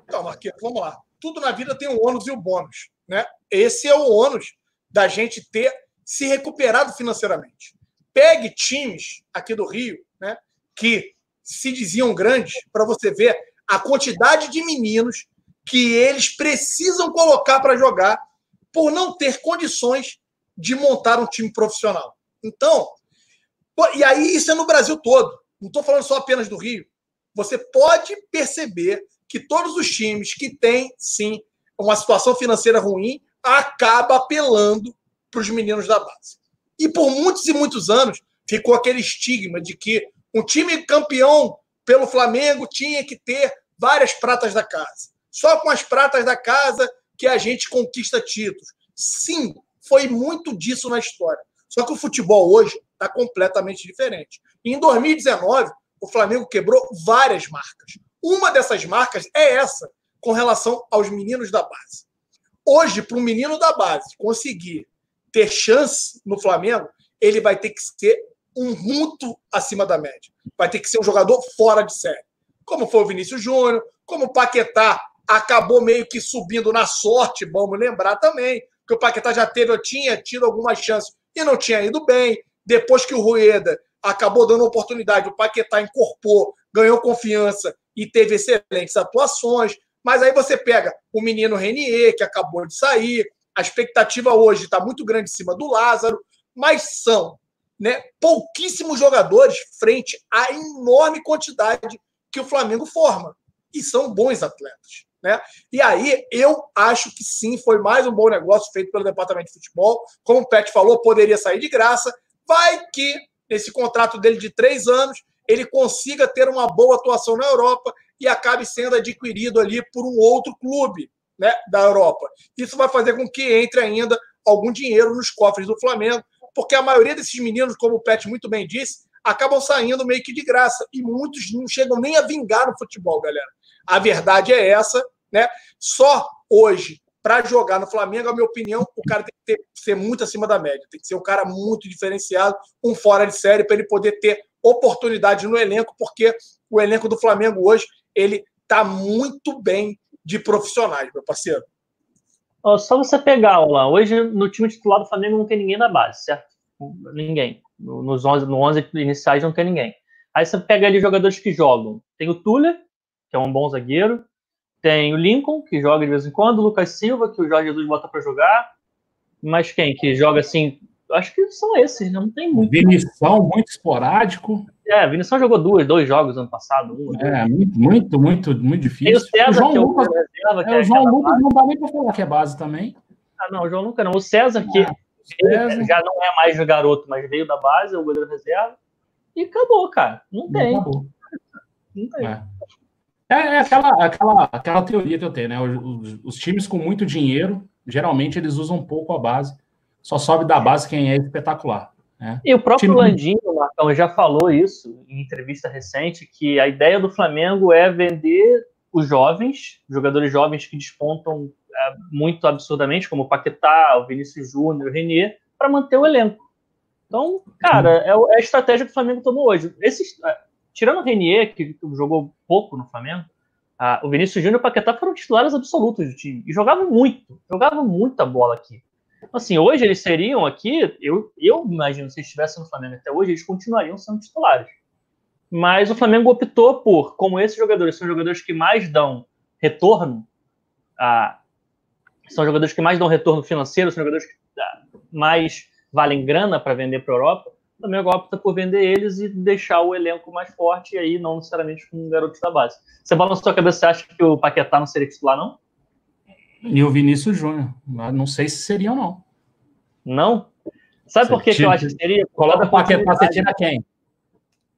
Então, Marquinhos, vamos lá. Tudo na vida tem o ônus e o bônus. Né? Esse é o ônus da gente ter se recuperado financeiramente. Pegue times aqui do Rio, né, que se diziam grandes, para você ver a quantidade de meninos que eles precisam colocar para jogar por não ter condições de montar um time profissional. Então, e aí isso é no Brasil todo. Não estou falando só apenas do Rio. Você pode perceber que todos os times que têm, sim, uma situação financeira ruim, acaba apelando para os meninos da base. E por muitos e muitos anos ficou aquele estigma de que um time campeão pelo Flamengo tinha que ter várias pratas da casa. Só com as pratas da casa que a gente conquista títulos. Sim, foi muito disso na história. Só que o futebol hoje está completamente diferente. E em 2019, o Flamengo quebrou várias marcas. Uma dessas marcas é essa, com relação aos meninos da base. Hoje, para um menino da base conseguir ter chance no Flamengo, ele vai ter que ser um muito acima da média. Vai ter que ser um jogador fora de série. Como foi o Vinícius Júnior, como o Paquetá acabou meio que subindo na sorte, vamos lembrar também, que o Paquetá já teve, tinha tido algumas chances e não tinha ido bem. Depois que o Rueda acabou dando oportunidade, o Paquetá incorporou, ganhou confiança e teve excelentes atuações. Mas aí você pega o menino Renier, que acabou de sair, a expectativa hoje está muito grande em cima do Lázaro, mas são né, pouquíssimos jogadores frente à enorme quantidade que o Flamengo forma. E são bons atletas. Né? E aí eu acho que sim, foi mais um bom negócio feito pelo departamento de futebol. Como o Pet falou, poderia sair de graça. Vai que nesse contrato dele de três anos ele consiga ter uma boa atuação na Europa e acabe sendo adquirido ali por um outro clube né, da Europa. Isso vai fazer com que entre ainda algum dinheiro nos cofres do Flamengo, porque a maioria desses meninos, como o Pet muito bem disse, acabam saindo meio que de graça e muitos não chegam nem a vingar no futebol, galera. A verdade é essa, né? Só hoje, para jogar no Flamengo, a minha opinião, o cara tem que ter, ser muito acima da média. Tem que ser um cara muito diferenciado, um fora de série, para ele poder ter oportunidade no elenco, porque o elenco do Flamengo hoje, ele tá muito bem de profissionais, meu parceiro. Ó, só você pegar, lá. Hoje no time titular do Flamengo não tem ninguém da base, certo? Ninguém. Nos 11, no 11 iniciais não tem ninguém. Aí você pega ali jogadores que jogam. Tem o Tuller, que é um bom zagueiro. Tem o Lincoln, que joga de vez em quando. O Lucas Silva, que o Jorge Jesus bota para jogar. Mas quem que joga assim? Acho que são esses, né? não tem muito. Vinição, muito esporádico. É, Vinição jogou duas, dois jogos ano passado. Um, é, muito, muito, muito difícil. Tem o César, o João que é o Lucas, reserva, é, o João Lucas não dá nem para falar que é base também. Ah, não, o João Lucas não. O César, que ah, César. já não é mais garoto, mas veio da base, é o goleiro reserva. E acabou, cara. Não tem. Acabou. Não tem. É. É, é, aquela, aquela, aquela teoria que eu tenho, né? Os, os, times com muito dinheiro, geralmente eles usam pouco a base. Só sobe da base quem é espetacular. Né? E o próprio time... Landinho, Marcão, já falou isso em entrevista recente, que a ideia do Flamengo é vender os jovens, jogadores jovens que despontam é, muito absurdamente, como o Paquetá, o Vinícius Júnior, o Renier, para manter o elenco. Então, cara, é, é, a estratégia que o Flamengo tomou hoje. Esses, tirando o Renier, que jogou pouco no Flamengo, o Vinícius Júnior e o Paquetá foram titulares absolutos do time. E jogavam muito, jogavam muita bola aqui. Assim, hoje eles seriam aqui, eu, eu imagino, se estivessem no Flamengo até hoje, eles continuariam sendo titulares. Mas o Flamengo optou por, como esses jogadores são jogadores que mais dão retorno, a, são jogadores que mais dão retorno financeiro, são jogadores que mais valem grana para vender para a Europa, o Flamengo opta por vender eles e deixar o elenco mais forte, e aí não necessariamente com garotos da base. Você bola na sua cabeça, você acha que o Paquetá não seria titular, não? E o Vinícius Júnior. Não sei se seriam, não. Não? Sabe você por que, que eu acho que seria? Coloca o Paquetá, você tira quem?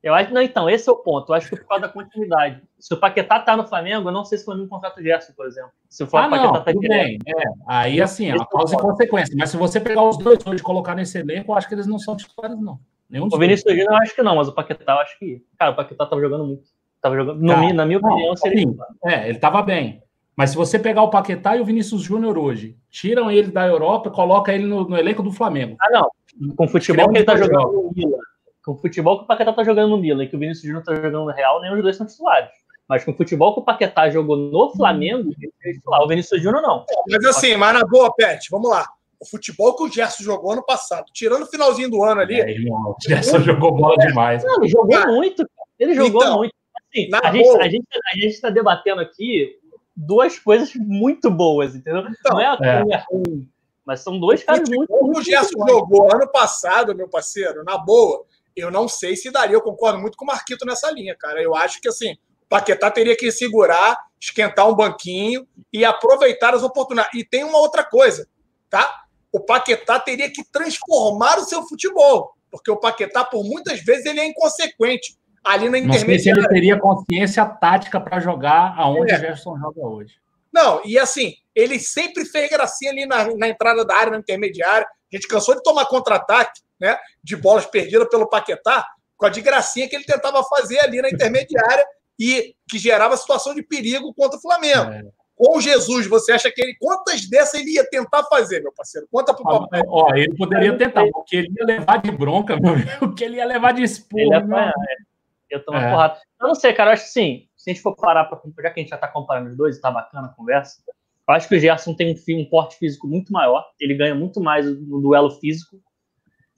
Eu acho, não, então, esse é o ponto. Eu acho que por causa da continuidade. Se o Paquetá tá no Flamengo, eu não sei se o Flamengo contrata o Gerson, por exemplo. Se o ah, Paquetá não, tá tudo bem. É, aí, assim, é uma causa e consequência. Mas se você pegar os dois hoje e colocar nesse elenco, eu acho que eles não são titulares, não. Nenhum o Vinícius Júnior eu acho que não, mas o Paquetá eu acho que. Cara, o Paquetá tava jogando muito. Tava jogando. No, na minha opinião, não, seria. Assim, é, ele tava bem. Mas se você pegar o Paquetá e o Vinícius Júnior hoje, tiram ele da Europa, coloca ele no, no elenco do Flamengo. Ah, não. Com o futebol que ele tá jogando no Milan com o futebol que o Paquetá tá jogando no Milan e que o Vinícius Júnior tá jogando no Real, nenhum dos dois são titulares. Mas com o futebol que o Paquetá jogou no Flamengo, ele é titular. O Vinícius Júnior não. Mas assim, mas na boa, Pet, vamos lá. O futebol que o Gerson jogou ano passado, tirando o finalzinho do ano ali. É, irmão, o Gerson jogou bola demais. Não, ele jogou ah, muito. Ele jogou então, muito. Assim, a, gente, a, gente, a gente tá debatendo aqui duas coisas muito boas, entendeu? Então, não é a é. ruim. Mas são dois caras muito. O Gerson jogou ano passado, meu parceiro, na boa eu não sei se daria. Eu concordo muito com o Marquito nessa linha, cara. Eu acho que assim, o Paquetá teria que segurar, esquentar um banquinho e aproveitar as oportunidades. E tem uma outra coisa, tá? O Paquetá teria que transformar o seu futebol, porque o Paquetá, por muitas vezes, ele é inconsequente ali na intermediária. Não sei se ele teria consciência tática para jogar aonde é. o Gerson joga hoje. Não, e assim, ele sempre fez gracinha ali na, na entrada da área, na intermediária. A gente cansou de tomar contra-ataque né, de bolas perdidas pelo Paquetá, com a de gracinha que ele tentava fazer ali na intermediária e que gerava situação de perigo contra o Flamengo. É. Com Jesus, você acha que ele. Quantas dessas ele ia tentar fazer, meu parceiro? Conta pro papai. Ó, ele poderia tentar, porque ele ia levar de bronca, meu amigo, [LAUGHS] porque ele ia levar de expulso. É. Eu tomo é. porrada. Eu não sei, cara, eu acho que sim. Se a gente for parar, pra, já que a gente já tá comparando os dois e tá bacana a conversa, eu acho que o Gerson tem um, um porte físico muito maior. Ele ganha muito mais no duelo físico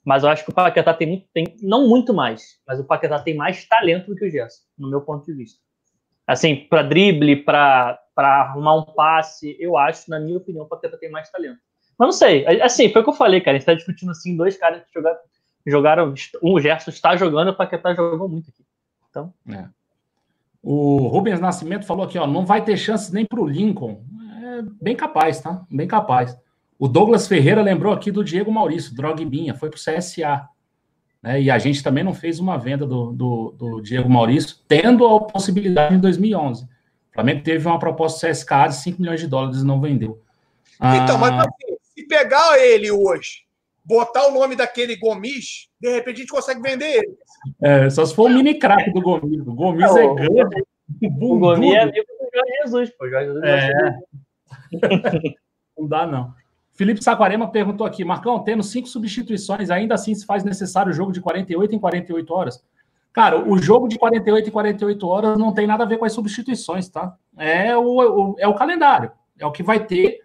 mas eu acho que o Paquetá tem, muito, tem não muito mais, mas o Paquetá tem mais talento do que o Gerson, no meu ponto de vista. Assim, para drible, para arrumar um passe, eu acho, na minha opinião, o Paquetá tem mais talento. Mas não sei, assim, foi o que eu falei, cara. A gente tá discutindo assim, dois caras que jogaram, jogaram um, o Gerson está jogando, o Paquetá jogou muito aqui. Então. É. O Rubens Nascimento falou aqui, ó, não vai ter chance nem para o Lincoln. É bem capaz, tá? Bem capaz. O Douglas Ferreira lembrou aqui do Diego Maurício, Drogbinha, foi para o CSA. Né? E a gente também não fez uma venda do, do, do, Diego Maurício, tendo a possibilidade em 2011. O Flamengo teve uma proposta CSKA de 5 milhões de dólares e não vendeu. Então, mas ah, assim, se pegar ele hoje, botar o nome daquele Gomes, de repente a gente consegue vender ele. É, só se for o mini craque do Gomes. O Gomes é, é grande. O Gomes é amigo do Jorge Jesus, pô. Jorge Jesus é. [LAUGHS] não dá, não. Felipe Saquarema perguntou aqui, Marcão, tendo cinco substituições, ainda assim se faz necessário o jogo de 48 em 48 horas? Cara, o jogo de 48 em 48 horas não tem nada a ver com as substituições, tá? É o, o é o calendário. É o que vai ter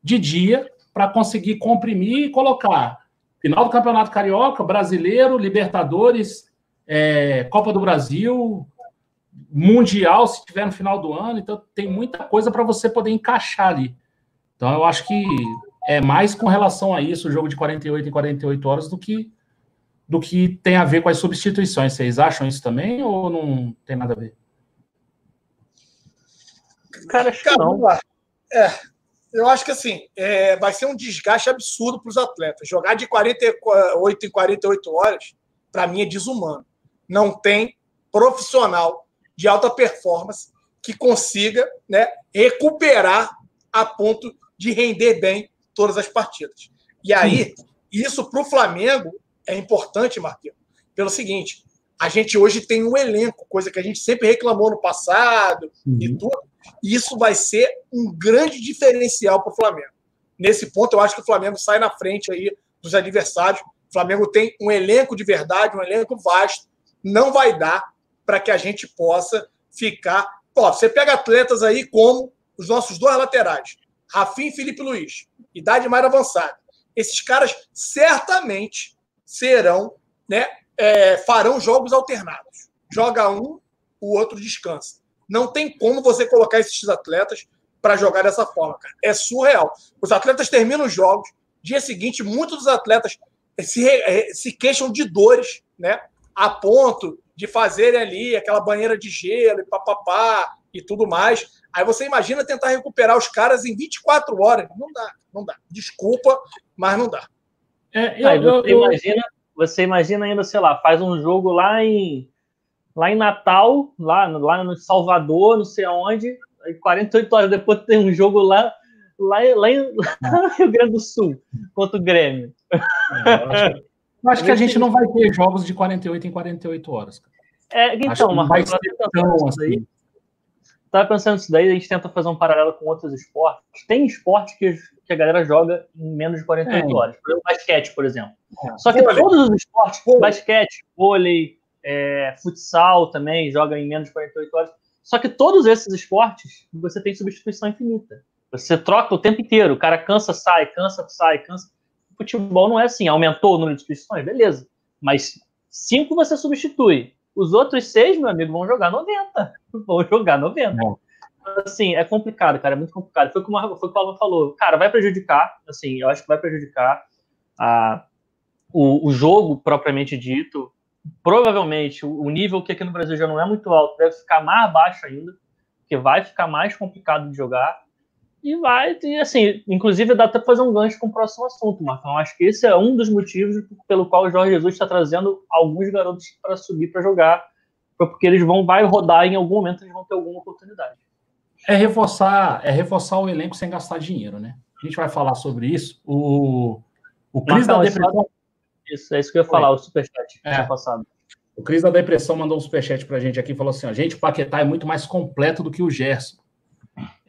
de dia para conseguir comprimir e colocar final do Campeonato Carioca, Brasileiro, Libertadores, é, Copa do Brasil, Mundial, se tiver no final do ano. Então, tem muita coisa para você poder encaixar ali. Então, eu acho que é mais com relação a isso, o jogo de 48 em 48 horas, do que do que tem a ver com as substituições. Vocês acham isso também ou não tem nada a ver? Cara, acho que não. É, eu acho que assim, é, vai ser um desgaste absurdo para os atletas. Jogar de 48 em 48 horas, para mim, é desumano. Não tem profissional de alta performance que consiga né, recuperar a ponto de render bem todas as partidas. E aí, isso para o Flamengo é importante, Marquinhos, pelo seguinte: a gente hoje tem um elenco, coisa que a gente sempre reclamou no passado uhum. e tudo. E isso vai ser um grande diferencial para o Flamengo. Nesse ponto, eu acho que o Flamengo sai na frente aí dos adversários. O Flamengo tem um elenco de verdade, um elenco vasto. Não vai dar para que a gente possa ficar. Ó, você pega atletas aí como os nossos dois laterais, Rafinha e Felipe Luiz, idade mais avançada. Esses caras certamente serão, né, é, farão jogos alternados. Joga um, o outro descansa. Não tem como você colocar esses atletas para jogar dessa forma, cara. É surreal. Os atletas terminam os jogos, dia seguinte, muitos dos atletas se, é, se queixam de dores, né? A ponto de fazerem ali aquela banheira de gelo e papapá e tudo mais. Aí você imagina tentar recuperar os caras em 24 horas. Não dá, não dá. Desculpa, mas não dá. É, eu, Aí você, eu, imagina, você imagina ainda, sei lá, faz um jogo lá em lá em Natal, lá, lá no Salvador, não sei aonde, e 48 horas depois tem um jogo lá, lá, lá, em, lá no Rio Grande do Sul, contra o Grêmio. É, eu acho, eu acho que a gente não vai ter jogos de 48 em 48 horas. É, então, uma vai ser tão assim. Estava pensando nisso daí, a gente tenta fazer um paralelo com outros esportes. Tem esporte que, que a galera joga em menos de 48 é. horas. Por exemplo, basquete, por exemplo. É. Só que vôlei. todos os esportes, basquete, vôlei, é, futsal também, joga em menos de 48 horas. Só que todos esses esportes, você tem substituição infinita. Você troca o tempo inteiro. O cara cansa, sai, cansa, sai, cansa. Futebol não é assim. Aumentou o número de substituições, beleza. Mas cinco você substitui. Os outros seis, meu amigo, vão jogar 90. Vão jogar 90. Bom. Assim, é complicado, cara, é muito complicado. Foi como, foi como o Alan falou. Cara, vai prejudicar, assim, eu acho que vai prejudicar a, o, o jogo propriamente dito. Provavelmente, o, o nível que aqui no Brasil já não é muito alto deve ficar mais baixo ainda, porque vai ficar mais complicado de jogar. E vai, e assim, inclusive dá até para fazer um gancho com o próximo assunto, Marcão. Acho que esse é um dos motivos pelo qual o Jorge Jesus está trazendo alguns garotos para subir para jogar, porque eles vão vai rodar em algum momento, eles vão ter alguma oportunidade. É reforçar, é reforçar o elenco sem gastar dinheiro, né? A gente vai falar sobre isso. O, o Cris da Depressão. Isso, é isso que eu ia falar, o Superchat é. passado. O Cris da Depressão mandou um superchat pra gente aqui e falou assim: ó, gente, o Paquetá é muito mais completo do que o Gerson.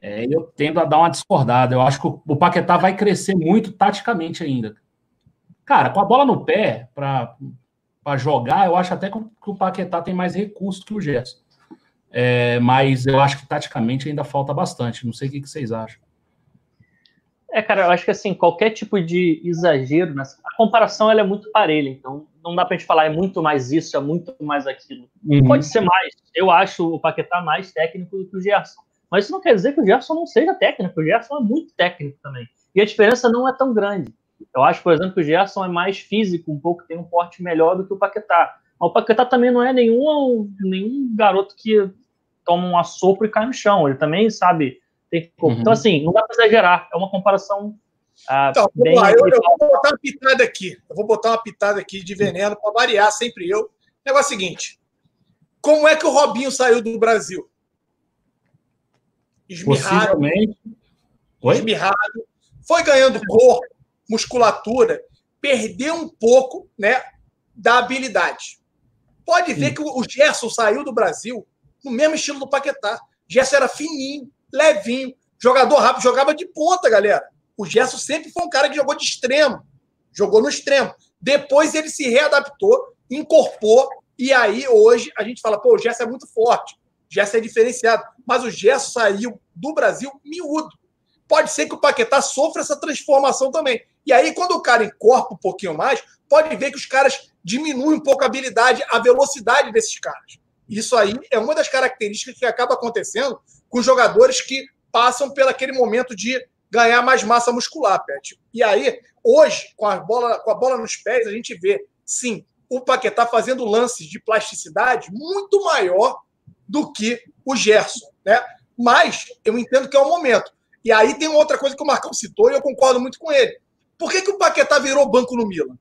É, eu tendo a dar uma discordada. Eu acho que o, Paquetá vai crescer muito taticamente ainda. Cara, com a bola no pé para jogar, eu acho até que o Paquetá tem mais recurso que o Gerson. É, mas eu acho que taticamente ainda falta bastante. Não sei o que, que vocês acham. É, cara, eu acho que assim, qualquer tipo de exagero, nessa... a comparação ela é muito parelha, então não dá pra gente falar é muito mais isso, é muito mais aquilo. Uhum. Pode ser mais. Eu acho o Paquetá mais técnico do que o Gerson. Mas isso não quer dizer que o Gerson não seja técnico. O Gerson é muito técnico também. E a diferença não é tão grande. Eu acho, por exemplo, que o Gerson é mais físico, um pouco, tem um porte melhor do que o Paquetá. Mas o Paquetá também não é nenhum, nenhum garoto que toma um assopro e cai no chão. Ele também sabe. Tem... Uhum. Então, assim, não dá para exagerar. É uma comparação. Ah, então, bem... lá, eu, eu, vou botar uma pitada aqui. Eu vou botar uma pitada aqui de veneno para variar, sempre eu. O negócio é o seguinte: como é que o Robinho saiu do Brasil? Esmirrado, esmirrado, foi ganhando corpo, musculatura, perdeu um pouco né, da habilidade. Pode ver Sim. que o Gerson saiu do Brasil no mesmo estilo do Paquetá. Gerson era fininho, levinho, jogador rápido, jogava de ponta, galera. O Gerson sempre foi um cara que jogou de extremo, jogou no extremo. Depois ele se readaptou, incorporou, e aí hoje a gente fala, pô, o Gerson é muito forte, o Gerson é diferenciado, mas o Gerson saiu do Brasil miúdo. Pode ser que o Paquetá sofra essa transformação também. E aí, quando o cara encorpa um pouquinho mais, pode ver que os caras diminuem um pouco a habilidade, a velocidade desses caras. Isso aí é uma das características que acaba acontecendo com jogadores que passam pelo aquele momento de ganhar mais massa muscular, Pet. E aí, hoje, com a bola, com a bola nos pés, a gente vê, sim, o Paquetá fazendo lances de plasticidade muito maior do que o Gerson, né? Mas eu entendo que é o momento. E aí tem outra coisa que o Marcão citou e eu concordo muito com ele. Por que, que o Paquetá virou banco no Milan?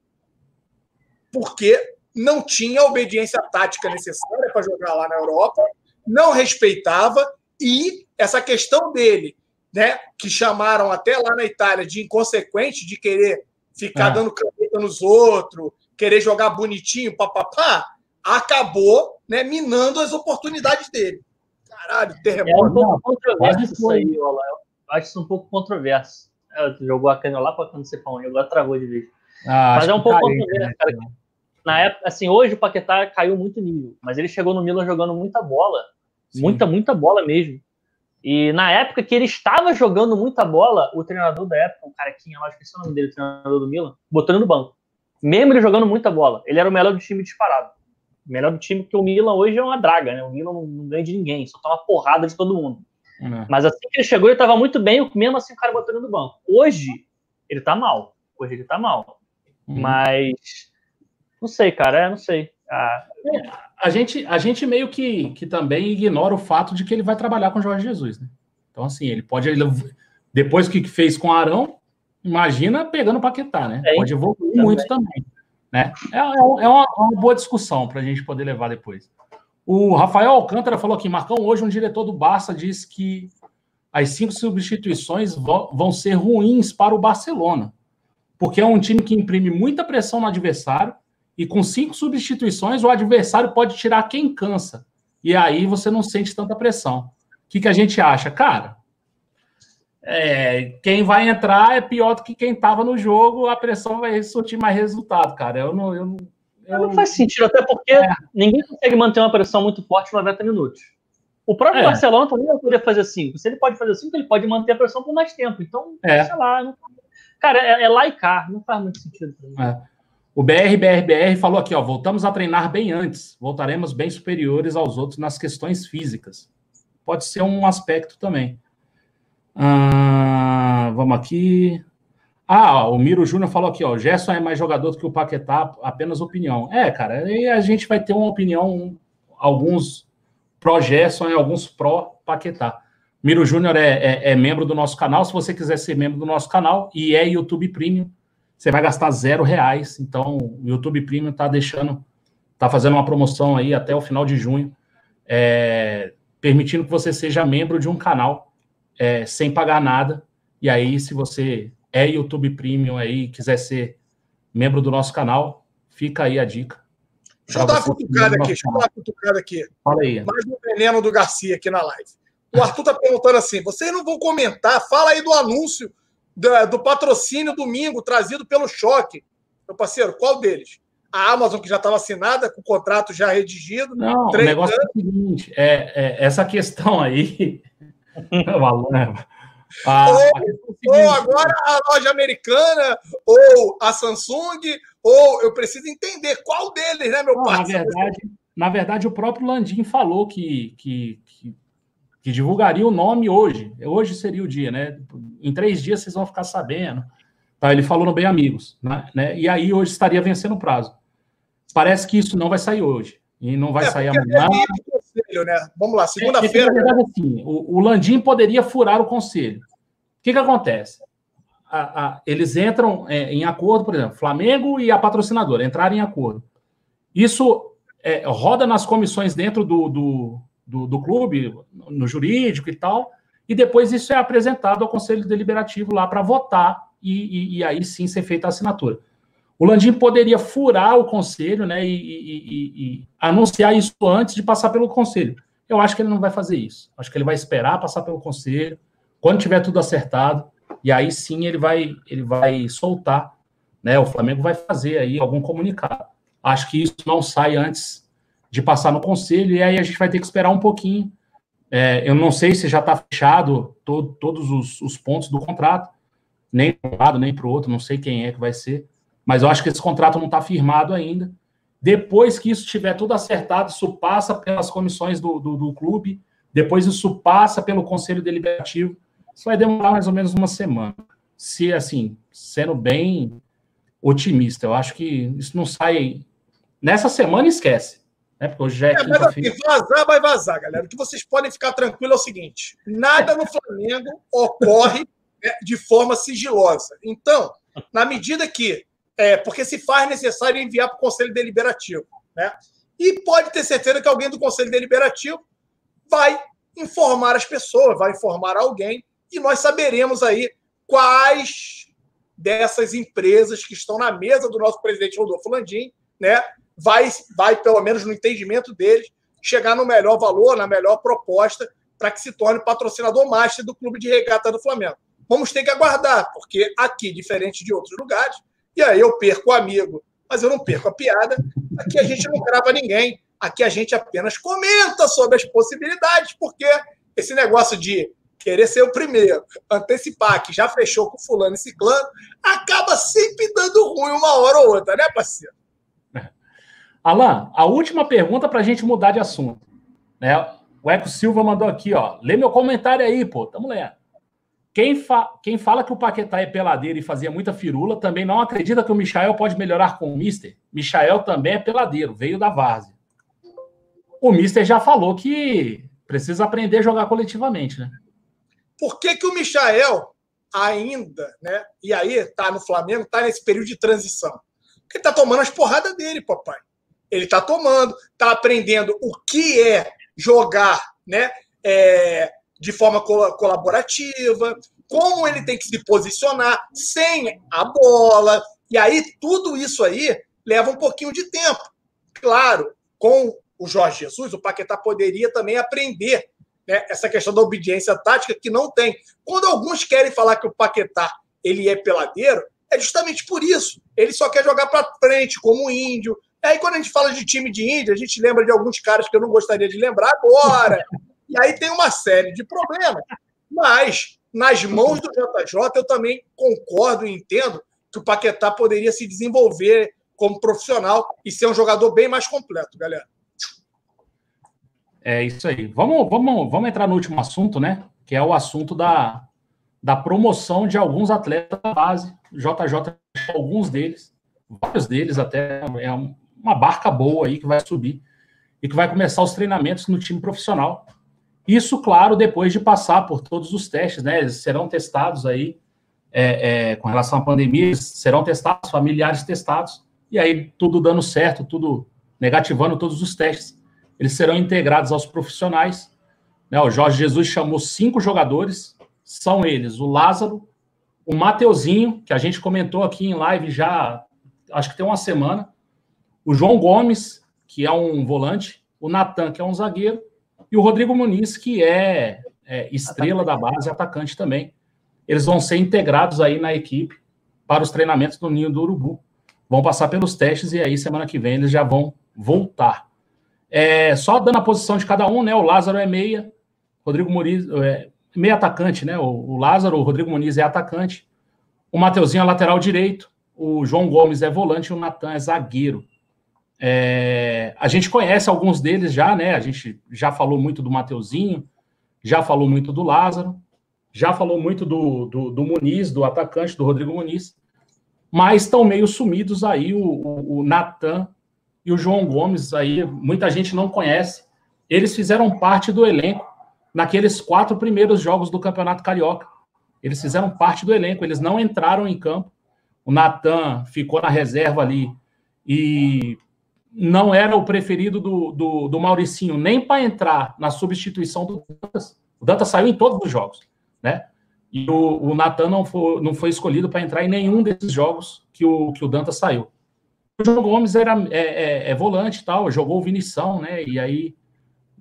Porque não tinha a obediência tática necessária para jogar lá na Europa, não respeitava e essa questão dele, né, que chamaram até lá na Itália de inconsequente, de querer ficar é. dando caneta nos outros, querer jogar bonitinho, papapá, acabou né, minando as oportunidades dele. Caralho, terremoto. É um pouco controverso isso aí, Olá. Eu acho isso um pouco controverso. É, jogou a cana lá para quando você falou, agora travou de vez. Ah, Mas é um pouco controverso, né? cara na época, assim, hoje o Paquetá caiu muito nível, mas ele chegou no Milan jogando muita bola, Sim. muita, muita bola mesmo. E na época que ele estava jogando muita bola, o treinador da época, o carequinha lá, esqueci o nome dele, o treinador do Milan, botou ele no banco. Mesmo ele jogando muita bola, ele era o melhor do time disparado. O melhor do time, porque o Milan hoje é uma draga, né? O Milan não ganha de ninguém, só toma porrada de todo mundo. É. Mas assim que ele chegou, ele estava muito bem, mesmo assim o cara botou ele no banco. Hoje, ele tá mal. Hoje ele tá mal. Hum. Mas não sei, cara, é, não sei. Ah. É, a, gente, a gente meio que, que também ignora o fato de que ele vai trabalhar com o Jorge Jesus, né? Então, assim, ele pode. Ele, depois que fez com o Arão, imagina pegando o Paquetá, né? É, pode evoluir também. muito também. Né? É, é, é uma, uma, boa discussão para a gente poder levar depois. O Rafael Alcântara falou aqui: Marcão, hoje um diretor do Barça disse que as cinco substituições vão, vão ser ruins para o Barcelona, porque é um time que imprime muita pressão no adversário e com cinco substituições, o adversário pode tirar quem cansa. E aí você não sente tanta pressão. O que, que a gente acha? Cara, é, quem vai entrar é pior do que quem estava no jogo, a pressão vai surtir mais resultado, cara. Eu não. Eu, eu... Não faz sentido, até porque é. ninguém consegue manter uma pressão muito forte por 90 minutos. O próprio é. Barcelona também não poderia fazer cinco. Se ele pode fazer cinco, ele pode manter a pressão por mais tempo. Então, é. sei lá. Não... Cara, é, é cá, não faz muito sentido. É. O BRBRBR falou aqui, ó, voltamos a treinar bem antes, voltaremos bem superiores aos outros nas questões físicas. Pode ser um aspecto também. Ah, vamos aqui. Ah, o Miro Júnior falou aqui, ó, o Gerson é mais jogador do que o Paquetá, apenas opinião. É, cara, aí a gente vai ter uma opinião, alguns pró-Gerson e alguns pró-Paquetá. Miro Júnior é, é, é membro do nosso canal, se você quiser ser membro do nosso canal, e é YouTube Premium, você vai gastar zero reais. Então, o YouTube Premium está deixando, está fazendo uma promoção aí até o final de junho, é, permitindo que você seja membro de um canal é, sem pagar nada. E aí, se você é YouTube Premium aí, quiser ser membro do nosso canal, fica aí a dica. Deixa eu dar uma cutucada aqui, deixa eu dar uma cutucada aqui. Fala aí. Mais um veneno do Garcia aqui na live. O Arthur tá perguntando assim: vocês não vão comentar? Fala aí do anúncio do, do patrocínio domingo trazido pelo Choque. Meu parceiro, qual deles? A Amazon, que já estava assinada, com o contrato já redigido. Não, o negócio anos. é o seguinte: é, é, essa questão aí. [LAUGHS] Ah, ou, ou, agora a loja americana, ou a Samsung, ou eu preciso entender qual deles, né, meu pai? Na verdade, na verdade, o próprio Landim falou que, que, que que divulgaria o nome hoje. Hoje seria o dia, né? Em três dias vocês vão ficar sabendo. Tá, ele falou no Bem Amigos, né? né? E aí hoje estaria vencendo o prazo. Parece que isso não vai sair hoje. E não vai é, sair amanhã. É conselho, né? Vamos lá, segunda-feira. É, é assim, o, o, Landim poderia furar o conselho. O que, que acontece? A, a, eles entram é, em acordo, por exemplo, Flamengo e a patrocinadora entrarem em acordo. Isso é, roda nas comissões dentro do, do, do, do clube, no jurídico e tal, e depois isso é apresentado ao Conselho Deliberativo lá para votar e, e, e, aí sim ser feita a assinatura. O Landim poderia furar o conselho né, e, e, anunciar isso antes de passar pelo conselho. Eu acho que ele não vai fazer isso. Acho que ele vai esperar passar pelo conselho, quando tiver tudo acertado, e aí sim ele vai, ele vai soltar, né? O Flamengo vai fazer aí algum comunicado. Acho que isso não sai antes de passar no conselho, e aí a gente vai ter que esperar um pouquinho. É, eu não sei se já está fechado todo, todos os, os, pontos do contrato, nem para um lado, nem para o outro, não sei quem é que vai ser, mas eu acho que esse contrato não está firmado ainda. Depois que isso estiver tudo acertado, isso passa pelas comissões do, do, do clube, depois isso passa pelo conselho deliberativo. Isso vai demorar mais ou menos uma semana. Se, assim, sendo bem otimista, eu acho que isso não sai. Nessa semana, esquece. Né? Porque hoje já é, é mas assim, vazar vai vazar, galera. O que vocês podem ficar tranquilos é o seguinte: nada no Flamengo ocorre né, de forma sigilosa. Então, na medida que. É, porque se faz necessário enviar para o Conselho Deliberativo. Né? E pode ter certeza que alguém do Conselho Deliberativo vai informar as pessoas, vai informar alguém e nós saberemos aí quais dessas empresas que estão na mesa do nosso presidente Rodolfo Landim, né, vai, vai pelo menos no entendimento deles, chegar no melhor valor, na melhor proposta, para que se torne patrocinador master do clube de regata do Flamengo. Vamos ter que aguardar, porque aqui, diferente de outros lugares, e aí eu perco o amigo, mas eu não perco a piada, aqui a gente não grava ninguém, aqui a gente apenas comenta sobre as possibilidades, porque esse negócio de querer ser o primeiro, antecipar que já fechou com fulano e ciclano, acaba sempre dando ruim uma hora ou outra, né, parceiro? [LAUGHS] Alan, a última pergunta para a gente mudar de assunto. Né? O Eco Silva mandou aqui, ó. Lê meu comentário aí, pô. Tamo lendo. Quem, fa... Quem fala que o Paquetá é peladeiro e fazia muita firula também não acredita que o Michael pode melhorar com o Mister. Michael também é peladeiro, veio da várzea. O Mister já falou que precisa aprender a jogar coletivamente, né? Por que, que o Michael ainda, né? E aí tá no Flamengo, tá nesse período de transição. Porque tá tomando as porradas dele, papai. Ele tá tomando, tá aprendendo o que é jogar, né? É, de forma colaborativa, como ele tem que se posicionar sem a bola. E aí, tudo isso aí leva um pouquinho de tempo. Claro, com o Jorge Jesus, o Paquetá poderia também aprender né, essa questão da obediência tática que não tem. Quando alguns querem falar que o Paquetá ele é peladeiro, é justamente por isso. Ele só quer jogar para frente, como o índio. E aí, quando a gente fala de time de índio, a gente lembra de alguns caras que eu não gostaria de lembrar agora. E aí tem uma série de problemas. Mas, nas mãos do JJ, eu também concordo e entendo que o Paquetá poderia se desenvolver como profissional e ser um jogador bem mais completo, galera. É isso aí. Vamos, vamos, vamos entrar no último assunto, né? Que é o assunto da, da promoção de alguns atletas da base. JJ, alguns deles, vários deles até, é uma barca boa aí que vai subir e que vai começar os treinamentos no time profissional. Isso, claro, depois de passar por todos os testes, né? Eles serão testados aí é, é, com relação à pandemia, serão testados, familiares testados, e aí tudo dando certo, tudo negativando todos os testes eles serão integrados aos profissionais. Né? O Jorge Jesus chamou cinco jogadores, são eles o Lázaro, o Mateuzinho, que a gente comentou aqui em live já, acho que tem uma semana, o João Gomes, que é um volante, o Natan, que é um zagueiro, e o Rodrigo Muniz, que é, é estrela da base, atacante também. Eles vão ser integrados aí na equipe para os treinamentos do Ninho do Urubu. Vão passar pelos testes e aí semana que vem eles já vão voltar. É, só dando a posição de cada um, né? O Lázaro é meia, Rodrigo Muniz é meia atacante, né? O, o Lázaro, o Rodrigo Muniz é atacante, o Mateuzinho é lateral direito, o João Gomes é volante e o Natan é zagueiro. É, a gente conhece alguns deles já, né? A gente já falou muito do Mateuzinho, já falou muito do Lázaro, já falou muito do, do, do Muniz, do atacante, do Rodrigo Muniz, mas estão meio sumidos aí o, o, o Natan e o João Gomes, aí muita gente não conhece. Eles fizeram parte do elenco naqueles quatro primeiros jogos do Campeonato Carioca. Eles fizeram parte do elenco, eles não entraram em campo. O Natan ficou na reserva ali e não era o preferido do, do, do Mauricinho, nem para entrar na substituição do Dantas. O Dantas saiu em todos os jogos, né? E o, o Natan não foi, não foi escolhido para entrar em nenhum desses jogos que o, que o Dantas saiu. O João Gomes era, é, é, é volante e tal, jogou o Vinição, né? E aí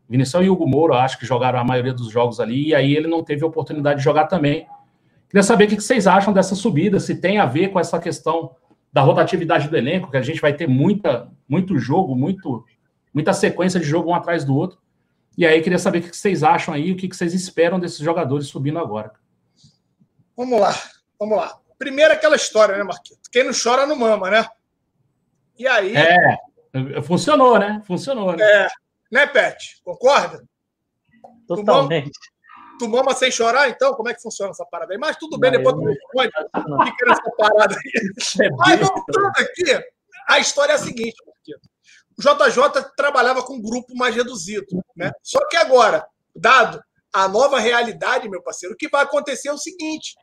Vinição e Hugo Moura, acho que jogaram a maioria dos jogos ali, e aí ele não teve a oportunidade de jogar também. Queria saber o que vocês acham dessa subida, se tem a ver com essa questão da rotatividade do elenco, que a gente vai ter muita, muito jogo, muito, muita sequência de jogo um atrás do outro. E aí queria saber o que vocês acham aí, o que vocês esperam desses jogadores subindo agora. Vamos lá, vamos lá. Primeiro aquela história, né, Marquito? Quem não chora não mama, né? E aí. É, funcionou, né? Funcionou, né? É, né, Pet? Concorda? Totalmente. Tu mama, sem chorar, então? Como é que funciona essa parada aí? Mas tudo bem, não, depois tu responde. Fica nessa parada aí. É Mas voltando aqui, a história é a seguinte, Marquito. O JJ trabalhava com um grupo mais reduzido, né? Só que agora, dado a nova realidade, meu parceiro, o que vai acontecer é o seguinte: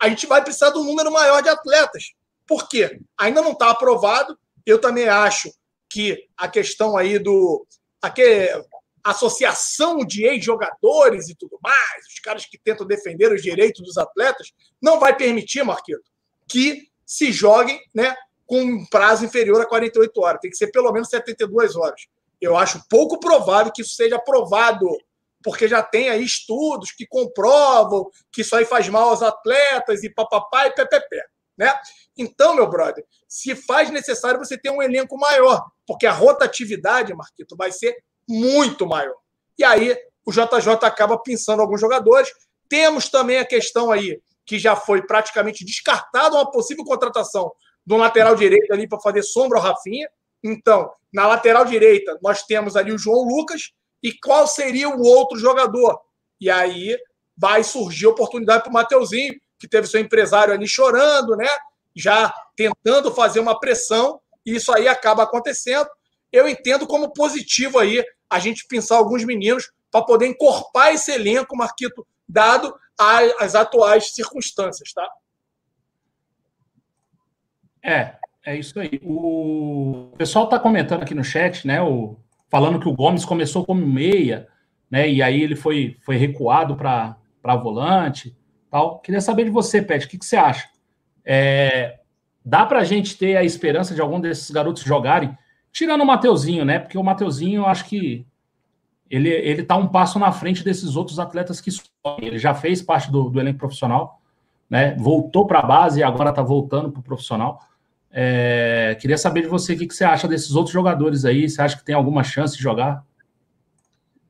a gente vai precisar de um número maior de atletas. Por quê? Ainda não está aprovado. Eu também acho que a questão aí do. Aquele, associação de ex-jogadores e tudo mais, os caras que tentam defender os direitos dos atletas, não vai permitir, Marquito, que se joguem né, com um prazo inferior a 48 horas. Tem que ser pelo menos 72 horas. Eu acho pouco provável que isso seja aprovado porque já tem aí estudos que comprovam que isso aí faz mal aos atletas e papapá e ppp, né? Então, meu brother, se faz necessário você ter um elenco maior, porque a rotatividade, Marquito, vai ser muito maior. E aí o JJ acaba pensando alguns jogadores. Temos também a questão aí que já foi praticamente descartada uma possível contratação do lateral direito ali para fazer sombra ao Rafinha. Então, na lateral direita, nós temos ali o João Lucas e qual seria o outro jogador? E aí vai surgir oportunidade para o Mateuzinho, que teve seu empresário ali chorando, né? Já tentando fazer uma pressão, e isso aí acaba acontecendo. Eu entendo como positivo aí a gente pensar alguns meninos para poder encorpar esse elenco, Marquito, dado as atuais circunstâncias, tá? É, é isso aí. O pessoal está comentando aqui no chat, né? O falando que o Gomes começou como meia, né? E aí ele foi, foi recuado para volante, tal. Queria saber de você, Pet, o que, que você acha? É, dá para a gente ter a esperança de algum desses garotos jogarem, tirando o Mateuzinho, né? Porque o Mateuzinho, eu acho que ele, ele tá um passo na frente desses outros atletas que Ele já fez parte do, do elenco profissional, né? Voltou para a base e agora está voltando para o profissional. É, queria saber de você o que, que, você acha desses outros jogadores aí. Você acha que tem alguma chance de jogar?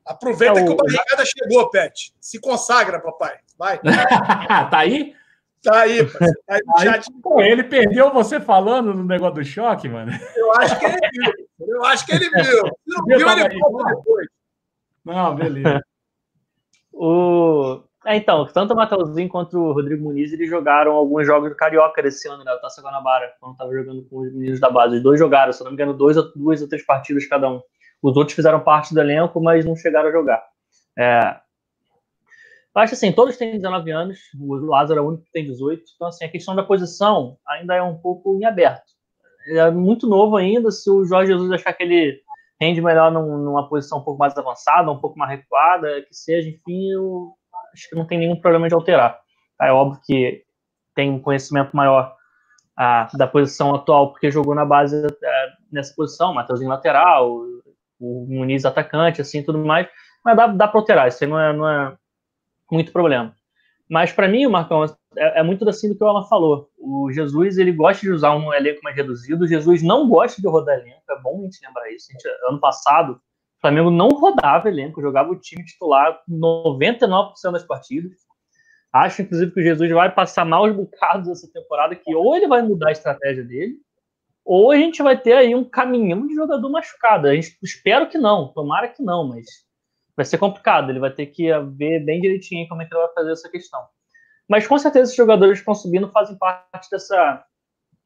Aproveita é, que o Barrigada chegou, Pet. Se consagra, papai. Vai. [LAUGHS] tá aí? Tá aí, [LAUGHS] tá aí, aí pô, ele perdeu você falando no negócio do choque, mano. Eu acho que ele viu. Eu acho que ele viu. Se não viu, ele depois. Não, beleza. [LAUGHS] o... É, então, tanto o Matheusinho quanto o Rodrigo Muniz, eles jogaram alguns jogos do Carioca desse ano, né? O Taça Guanabara, quando estava jogando com os meninos da base. Os dois jogaram, se não me engano, dois, duas ou três partidas cada um. Os outros fizeram parte do elenco, mas não chegaram a jogar. É... Acho assim, todos têm 19 anos, o Lázaro é o único que tem 18, então assim, a questão da posição ainda é um pouco em aberto. É muito novo ainda, se o Jorge Jesus achar que ele rende melhor numa posição um pouco mais avançada, um pouco mais recuada, que seja, enfim, eu acho que não tem nenhum problema de alterar. É óbvio que tem um conhecimento maior ah, da posição atual, porque jogou na base ah, nessa posição, Matheusinho lateral, o, o Muniz atacante, assim, tudo mais, mas dá, dá para alterar, isso aí não é, não é muito problema. Mas para mim, Marcão, é, é, muito assim do que o Alan falou. O Jesus, ele gosta de usar um elenco mais reduzido, o Jesus não gosta de rodar elenco, é bom a gente lembrar isso. Gente, ano passado, o Flamengo não rodava elenco, jogava o time titular 99% das partidas. Acho, inclusive, que o Jesus vai passar maus bocados essa temporada, que ou ele vai mudar a estratégia dele, ou a gente vai ter aí um caminhão de jogador machucado. A gente espero que não, tomara que não, mas vai ser complicado. Ele vai ter que ver bem direitinho como é que ele vai fazer essa questão. Mas com certeza esses jogadores que estão subindo fazem parte dessa,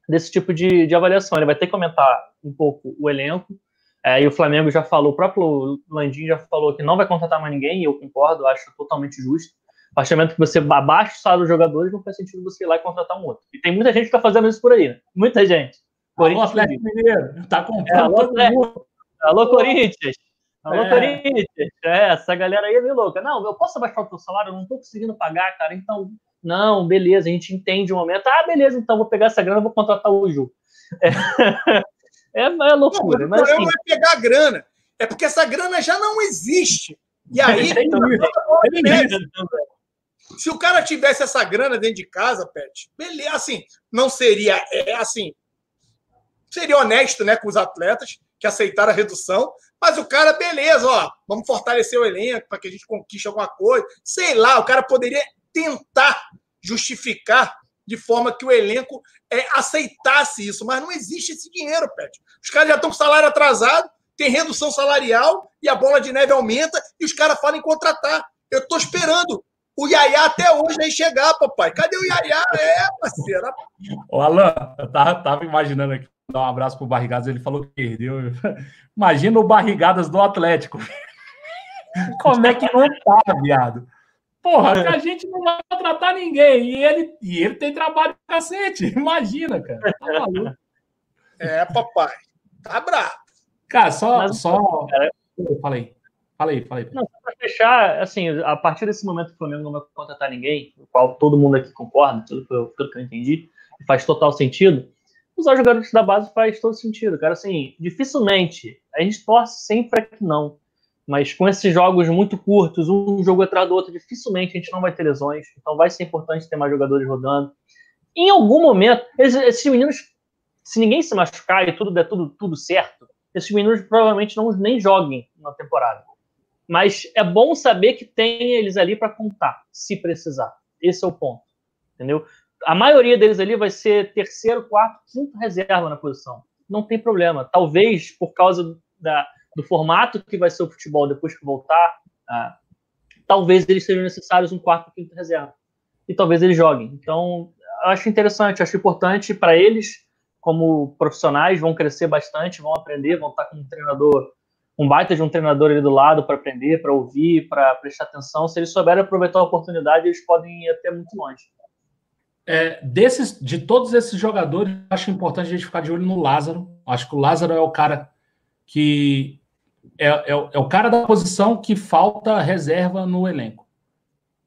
desse tipo de, de avaliação. Ele vai ter que aumentar um pouco o elenco, é, e o Flamengo já falou, o próprio Landim já falou que não vai contratar mais ninguém, e eu concordo, acho totalmente justo. A partir do momento que você abaixa o salário dos jogadores, não faz sentido você ir lá e contratar um outro. E tem muita gente que está fazendo isso por aí, né? Muita gente. Alô, Atlético Mineiro, tá comprando é, alô, todo Alô, Corinthians. Alô, é. Corinthians. É, essa galera aí é meio louca. Não, eu posso abaixar o teu salário? Eu não estou conseguindo pagar, cara. Então, não, beleza, a gente entende o momento. Ah, beleza, então vou pegar essa grana e vou contratar o Ju. É. [LAUGHS] É, é loucura. Não, mas, o problema assim, é pegar a grana. é porque essa grana já não existe. E aí, se o cara tivesse essa grana dentro de casa, Pet, beleza, assim, não seria, é, assim, seria honesto, né, com os atletas que aceitaram a redução, mas o cara, beleza, ó, vamos fortalecer o elenco para que a gente conquiste alguma coisa. Sei lá, o cara poderia tentar justificar de forma que o elenco é, aceitasse isso, mas não existe esse dinheiro, Pet. Os caras já estão com salário atrasado, tem redução salarial e a bola de neve aumenta e os caras falam em contratar. Eu estou esperando o Yaya até hoje aí chegar, papai. Cadê o Yaya? É, parceiro. Ô, Alan, eu tava, tava imaginando aqui, dar um abraço pro Barrigadas, ele falou que perdeu. [LAUGHS] Imagina o Barrigadas do Atlético. [LAUGHS] Como é que não tá, viado? Porra, a gente não vai contratar ninguém. E ele, e ele tem trabalho cacete. Imagina, cara. Tá maluco. É, papai. Tá bravo. Cara, só. Mas, só... Cara, falei. Falei, falei. Não, para fechar, assim, a partir desse momento que o Flamengo não vai contratar ninguém, o qual todo mundo aqui concorda, pelo que eu entendi, faz total sentido, usar os da base faz todo sentido, cara. Assim, dificilmente, a gente torce sempre que não, mas com esses jogos muito curtos, um jogo atrás do outro, dificilmente a gente não vai ter lesões, então vai ser importante ter mais jogadores rodando. Em algum momento, esses, esses meninos, se ninguém se machucar e tudo der tudo, tudo certo, esses meninos provavelmente não nem joguem na temporada. Mas é bom saber que tem eles ali para contar, se precisar. Esse é o ponto. Entendeu? A maioria deles ali vai ser terceiro, quarto, quinto reserva na posição. Não tem problema. Talvez por causa da, do formato que vai ser o futebol depois que voltar, ah, talvez eles sejam necessários um quarto, quinto reserva. E talvez eles joguem. Então, acho interessante, acho importante para eles, como profissionais, vão crescer bastante, vão aprender, vão estar com um treinador um baita de um treinador ali do lado para aprender, para ouvir, para prestar atenção. Se eles souberem aproveitar a oportunidade, eles podem ir até muito longe. É, desses, de todos esses jogadores, acho importante a gente ficar de olho no Lázaro. Acho que o Lázaro é o cara que é, é, é o cara da posição que falta reserva no elenco.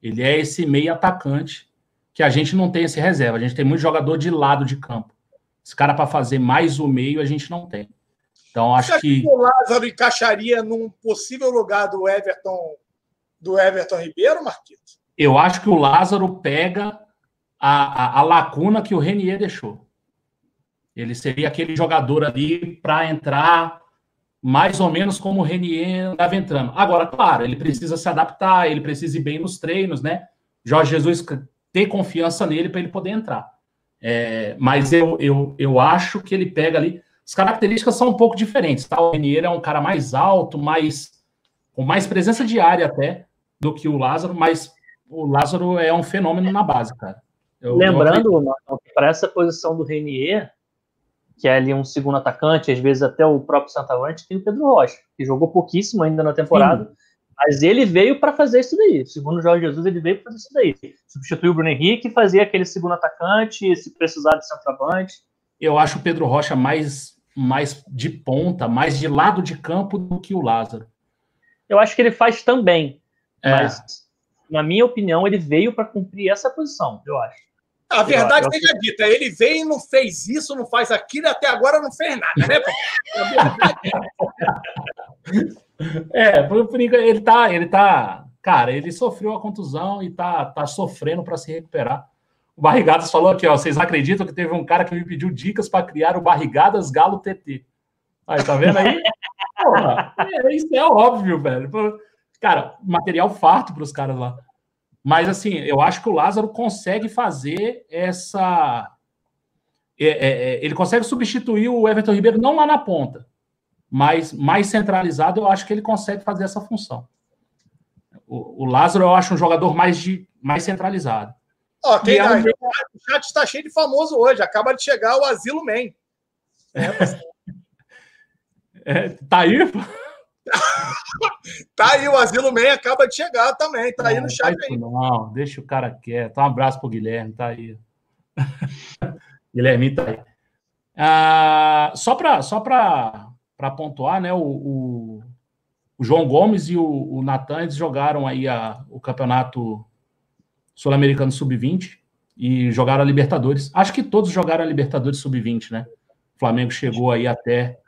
Ele é esse meio atacante que a gente não tem esse reserva. A gente tem muito jogador de lado de campo. Esse cara para fazer mais o meio a gente não tem. Então, acho Você que. o Lázaro encaixaria num possível lugar do Everton do Everton Ribeiro, Marquito? Eu acho que o Lázaro pega a, a, a lacuna que o Renier deixou. Ele seria aquele jogador ali para entrar mais ou menos como o Renier estava entrando. Agora, claro, ele precisa se adaptar, ele precisa ir bem nos treinos, né? Jorge Jesus ter confiança nele para ele poder entrar. É, mas eu, eu, eu acho que ele pega ali. As características são um pouco diferentes, tá? O Renier é um cara mais alto, mais com mais presença de área até do que o Lázaro, mas o Lázaro é um fenômeno na base, cara. Eu, Lembrando, para essa posição do Renier, que é ali um segundo atacante, às vezes até o próprio Centavante, tem o Pedro Rocha, que jogou pouquíssimo ainda na temporada, Sim. mas ele veio para fazer isso daí. Segundo o Jorge Jesus, ele veio para fazer isso daí. Substituiu o Bruno Henrique e fazia aquele segundo atacante, se precisar de centroavante. Eu acho o Pedro Rocha mais mais de ponta, mais de lado de campo do que o Lázaro. Eu acho que ele faz também, é. mas na minha opinião ele veio para cumprir essa posição, eu acho. A verdade eu, eu... seja dita, ele veio e não fez isso, não faz aquilo, até agora não fez nada, né? [LAUGHS] é, por, por ele tá, ele tá, cara, ele sofreu a contusão e tá, tá sofrendo para se recuperar. O Barrigadas falou aqui, ó. Vocês acreditam que teve um cara que me pediu dicas para criar o Barrigadas Galo TT? Aí, tá vendo aí? Porra, é, isso é óbvio, velho. Cara, material farto para os caras lá. Mas, assim, eu acho que o Lázaro consegue fazer essa. É, é, é, ele consegue substituir o Everton Ribeiro, não lá na ponta, mas mais centralizado, eu acho que ele consegue fazer essa função. O, o Lázaro, eu acho um jogador mais, de, mais centralizado. Ó, quem é um... O chat está cheio de famoso hoje. Acaba de chegar o Asilo Man. É, é, tá aí? Tá aí, o Asilo Man acaba de chegar também. Tá não, aí no chat aí. Não, deixa o cara quieto. Um abraço pro Guilherme, tá aí. [LAUGHS] Guilherme tá aí. Ah, só para só pontuar, né? O, o, o, João Gomes e o, o Natan jogaram aí a, o campeonato Sul-Americano Sub-20 e jogaram a Libertadores. Acho que todos jogaram a Libertadores Sub-20, né? O Flamengo chegou aí até.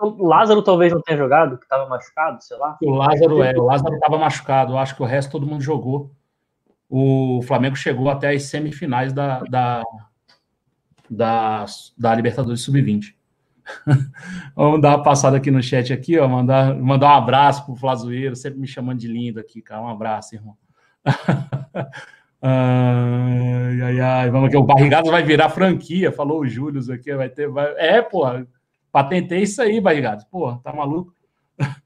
O Lázaro talvez não tenha jogado, que estava machucado, sei lá. O Lázaro é, o Lázaro estava machucado. Acho que o resto todo mundo jogou. O Flamengo chegou até as semifinais da, da, da, da Libertadores Sub-20. [LAUGHS] Vamos dar uma passada aqui no chat aqui, ó, mandar, mandar um abraço pro Flazoeiro, sempre me chamando de lindo aqui, cara. Um abraço, irmão. [LAUGHS] ai, ai, ai, vamos aqui. O Barrigados vai virar franquia, falou o Júlio aqui, vai ter. Vai... É, porra, patentei isso aí, Barrigados. Porra, tá maluco? [LAUGHS]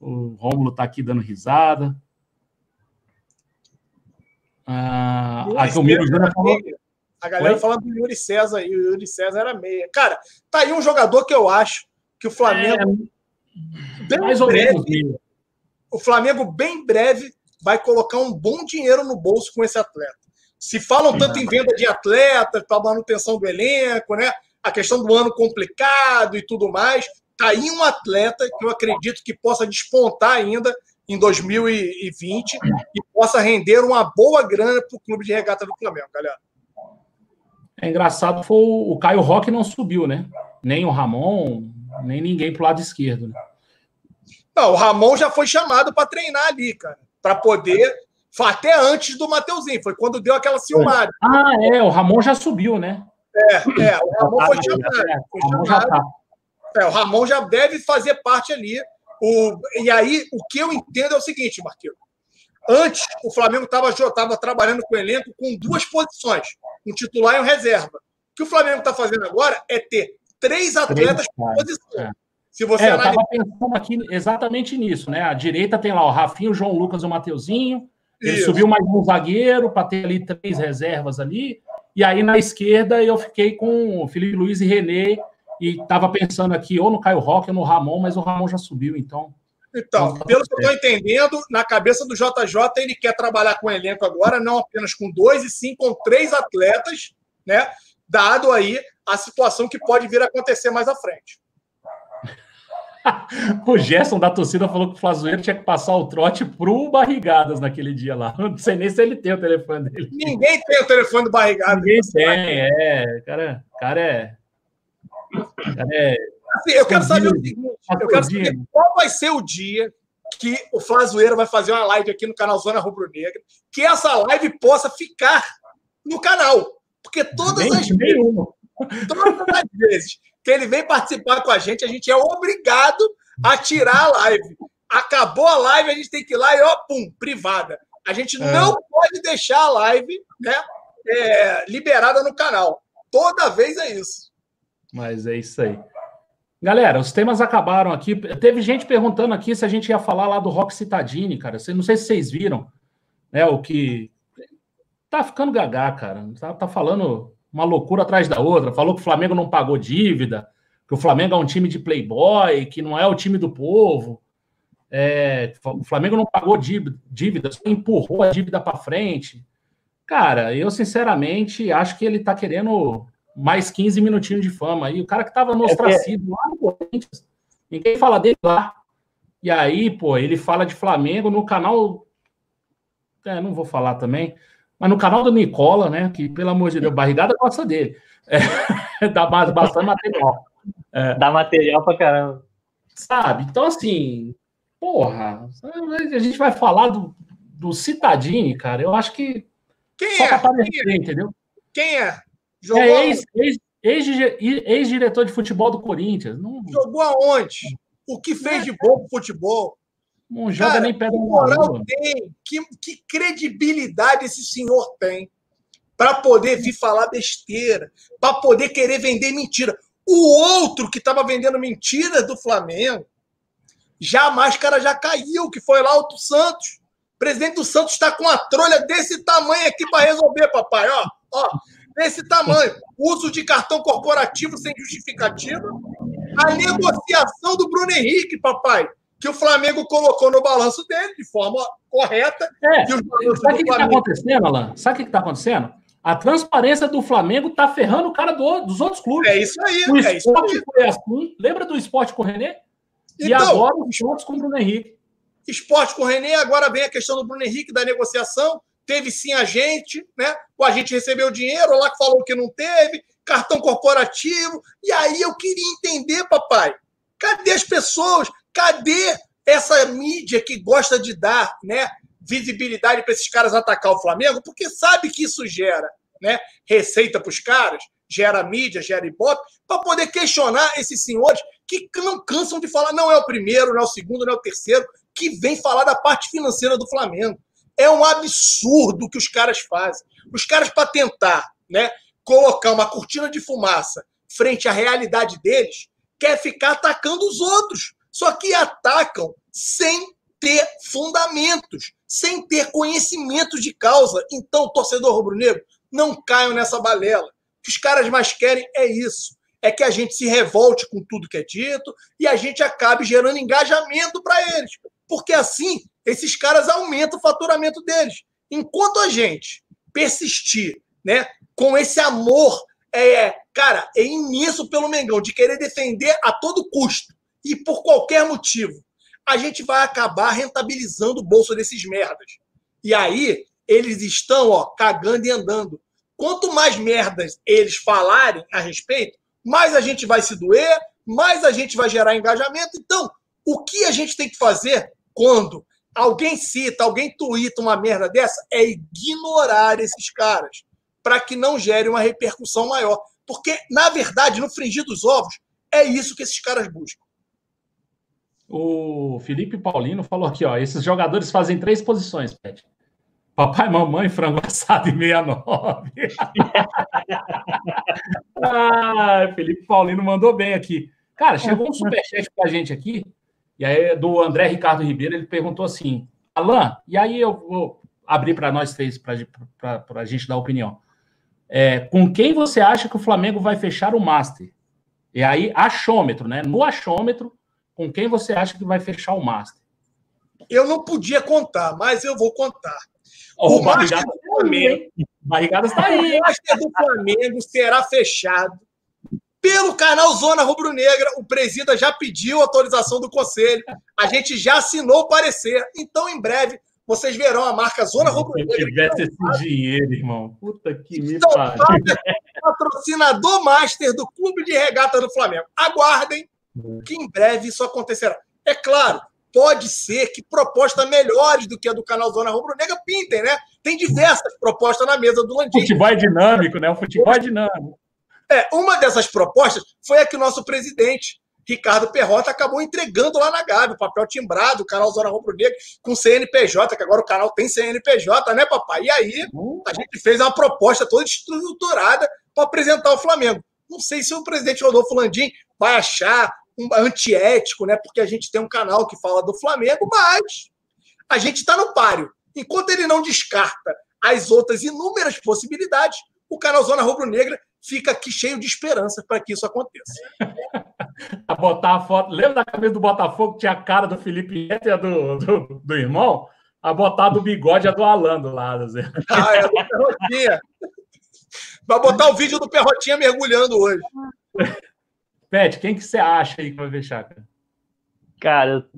O Rômulo tá aqui dando risada. Ah, aqui o Miro Júnior falou. A galera Oi? falando do Yuri César, e o Yuri César era meia. Cara, tá aí um jogador que eu acho que o Flamengo. É, mais ou breve, menos. O Flamengo, bem breve, vai colocar um bom dinheiro no bolso com esse atleta. Se falam tanto em venda de atletas, para manutenção do elenco, né? A questão do ano complicado e tudo mais. Tá aí um atleta que eu acredito que possa despontar ainda em 2020 e possa render uma boa grana para o clube de regata do Flamengo, galera. É engraçado, foi o Caio Roque não subiu, né? Nem o Ramon, nem ninguém pro lado esquerdo. Né? Não, o Ramon já foi chamado para treinar ali, cara, para poder até antes do Mateuzinho, foi quando deu aquela ciumada. Ah, é, o Ramon já subiu, né? É, é, o Ramon foi chamado. Foi chamado. Tá. É, o Ramon já deve fazer parte ali. O, e aí, o que eu entendo é o seguinte, Marquinhos. Antes, o Flamengo estava trabalhando com o elenco com duas posições, um titular e um reserva. O que o Flamengo está fazendo agora é ter três atletas por posição. É. Se você é, eu estava pensando aqui exatamente nisso, né? A direita tem lá o Rafinho, o João Lucas e o Mateuzinho. Ele Isso. subiu mais um zagueiro para ter ali três reservas ali. E aí na esquerda eu fiquei com o Felipe Luiz e René. E estava pensando aqui ou no Caio Roque ou no Ramon, mas o Ramon já subiu, então. Então, pelo que eu estou entendendo, na cabeça do JJ, ele quer trabalhar com o elenco agora, não apenas com dois, e sim com três atletas, né? Dado aí a situação que pode vir a acontecer mais à frente. [LAUGHS] o Gerson da torcida falou que o Flazoeiro tinha que passar o trote pro Barrigadas naquele dia lá. [LAUGHS] Não sei nem se ele tem o telefone dele. Ninguém tem o telefone do Barrigadas. Ninguém tem, é. Cara, cara é. Cara é Assim, eu quero saber o seguinte: eu quero saber qual vai ser o dia que o Flazoeiro vai fazer uma live aqui no canal Zona Rubro Negra, que essa live possa ficar no canal. Porque todas as vezes, todas as vezes que ele vem participar com a gente, a gente é obrigado a tirar a live. Acabou a live, a gente tem que ir lá e, ó, pum, privada. A gente é. não pode deixar a live né, é, liberada no canal. Toda vez é isso. Mas é isso aí. Galera, os temas acabaram aqui. Teve gente perguntando aqui se a gente ia falar lá do Rock Citadini, cara. Não sei se vocês viram, né? O que tá ficando gagá, cara. Tá, tá falando uma loucura atrás da outra. Falou que o Flamengo não pagou dívida, que o Flamengo é um time de playboy, que não é o time do povo. É, o Flamengo não pagou dívida, dívida só empurrou a dívida para frente. Cara, eu sinceramente acho que ele tá querendo mais 15 minutinhos de fama. E o cara que tava no é ostracismo lá no Corinthians, ninguém fala dele lá. E aí, pô, ele fala de Flamengo no canal. É, não vou falar também, mas no canal do Nicola, né? Que, pelo amor de Deus, barrigada gosta dele. É, [LAUGHS] dá bastante material. É. Dá material pra caramba. Sabe? Então, assim, porra, a gente vai falar do, do Citadini, cara. Eu acho que. Quem é? Quem é? entendeu? Quem é? Jogou é ex-diretor ex, ex, de futebol do Corinthians. Não... Jogou aonde? O que fez é. de bom pro futebol? Não joga Cara, nem pedra moral tem. Que, que credibilidade esse senhor tem para poder vir falar besteira, para poder querer vender mentira. O outro que estava vendendo mentiras do Flamengo, já a máscara já caiu, que foi lá o Santos. O presidente do Santos está com uma trolha desse tamanho aqui para resolver, papai. Ó, ó, desse tamanho. Uso de cartão corporativo sem justificativa. A negociação do Bruno Henrique, papai, que o Flamengo colocou no balanço dele de forma correta. É. sabe o que está acontecendo, Alan? Sabe o que está acontecendo? A transparência do Flamengo está ferrando o cara do, dos outros clubes. É isso aí. O é esporte foi assim. Lembra do esporte com o René? Então, e agora os esportes com o Bruno Henrique. Esporte com o René, agora vem a questão do Bruno Henrique, da negociação teve sim agente, né? O agente recebeu dinheiro, lá que falou que não teve, cartão corporativo. E aí eu queria entender, papai, Cadê as pessoas? Cadê essa mídia que gosta de dar né, visibilidade para esses caras atacar o Flamengo? Porque sabe que isso gera né, receita para os caras, gera mídia, gera ibope, para poder questionar esses senhores que não cansam de falar, não é o primeiro, não é o segundo, não é o terceiro, que vem falar da parte financeira do Flamengo. É um absurdo o que os caras fazem. Os caras, para tentar né, colocar uma cortina de fumaça frente à realidade deles, quer ficar atacando os outros. Só que atacam sem ter fundamentos, sem ter conhecimento de causa. Então, torcedor rubro-negro, não caiam nessa balela. O que os caras mais querem é isso. É que a gente se revolte com tudo que é dito e a gente acabe gerando engajamento para eles. Porque assim, esses caras aumentam o faturamento deles. Enquanto a gente persistir né, com esse amor, é, cara, é imenso pelo Mengão, de querer defender a todo custo e por qualquer motivo, a gente vai acabar rentabilizando o bolso desses merdas. E aí, eles estão ó, cagando e andando. Quanto mais merdas eles falarem a respeito, mais a gente vai se doer, mais a gente vai gerar engajamento. Então, o que a gente tem que fazer quando alguém cita, alguém tuita uma merda dessa, é ignorar esses caras, para que não gere uma repercussão maior. Porque, na verdade, no fringir dos ovos, é isso que esses caras buscam. O Felipe Paulino falou aqui, ó, esses jogadores fazem três posições, Pet. Papai, mamãe, frango assado e 69. [LAUGHS] ah, Felipe Paulino mandou bem aqui. Cara, chegou um superchat pra gente aqui, e aí do André Ricardo Ribeiro, ele perguntou assim: Alain, e aí eu vou abrir para nós três, para a gente dar opinião. É, com quem você acha que o Flamengo vai fechar o Master? E aí, achômetro, né? No achômetro, com quem você acha que vai fechar o Master? Eu não podia contar, mas eu vou contar. Oh, o Master do Flamengo. Barrigada está aí. O Master do Flamengo será fechado pelo canal Zona Rubro Negra. O presida já pediu autorização do conselho. A gente já assinou o parecer. Então, em breve, vocês verão a marca Zona Rubro Negra. Se tivesse esse dinheiro, irmão. Puta que me então, pariu. Patrocinador master do Clube de Regata do Flamengo. Aguardem que em breve isso acontecerá. É claro, pode ser que propostas melhores do que a do canal Zona Rubro Negra pintem, né? Tem diversas propostas na mesa do Landim. Futebol é dinâmico, né? O futebol é dinâmico. É, uma dessas propostas foi a que o nosso presidente, Ricardo Perrota, acabou entregando lá na Gávea, o papel timbrado, o canal Zona Rubro Negra, com CNPJ, que agora o canal tem CNPJ, né, papai? E aí a gente fez uma proposta toda estruturada para apresentar o Flamengo. Não sei se o presidente Rodolfo Landim vai achar um antiético, né? Porque a gente tem um canal que fala do Flamengo, mas a gente está no páreo. Enquanto ele não descarta as outras inúmeras possibilidades, o canal Zona Rubro Negra fica aqui cheio de esperança para que isso aconteça. [LAUGHS] a botar a foto. Lembra da camisa do Botafogo que tinha a cara do Felipe Neto e a do, do, do irmão? A botar do bigode a do Alan do lado. Zé. Ah, é do Perrotinha. Vai botar o vídeo do Perrotinha mergulhando hoje. [LAUGHS] Pet, quem que você acha aí que vai fechar, cara? Cara,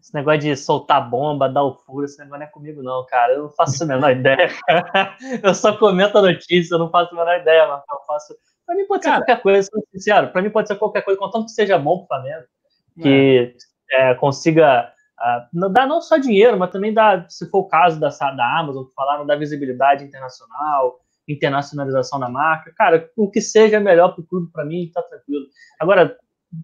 esse negócio de soltar bomba, dar o furo, esse negócio não é comigo, não, cara. Eu não faço a menor [LAUGHS] ideia. eu só comento a notícia, eu não faço a menor ideia, mas eu faço. Pra mim pode ser cara, qualquer coisa, sendo sincero. Pra mim pode ser qualquer coisa, contanto que seja bom pro Flamengo. Que é. É, consiga uh, dar não só dinheiro, mas também dar, se for o caso da, da Amazon, que falaram da visibilidade internacional, internacionalização da marca. Cara, o que seja melhor para o clube, para mim, tá tranquilo. Agora,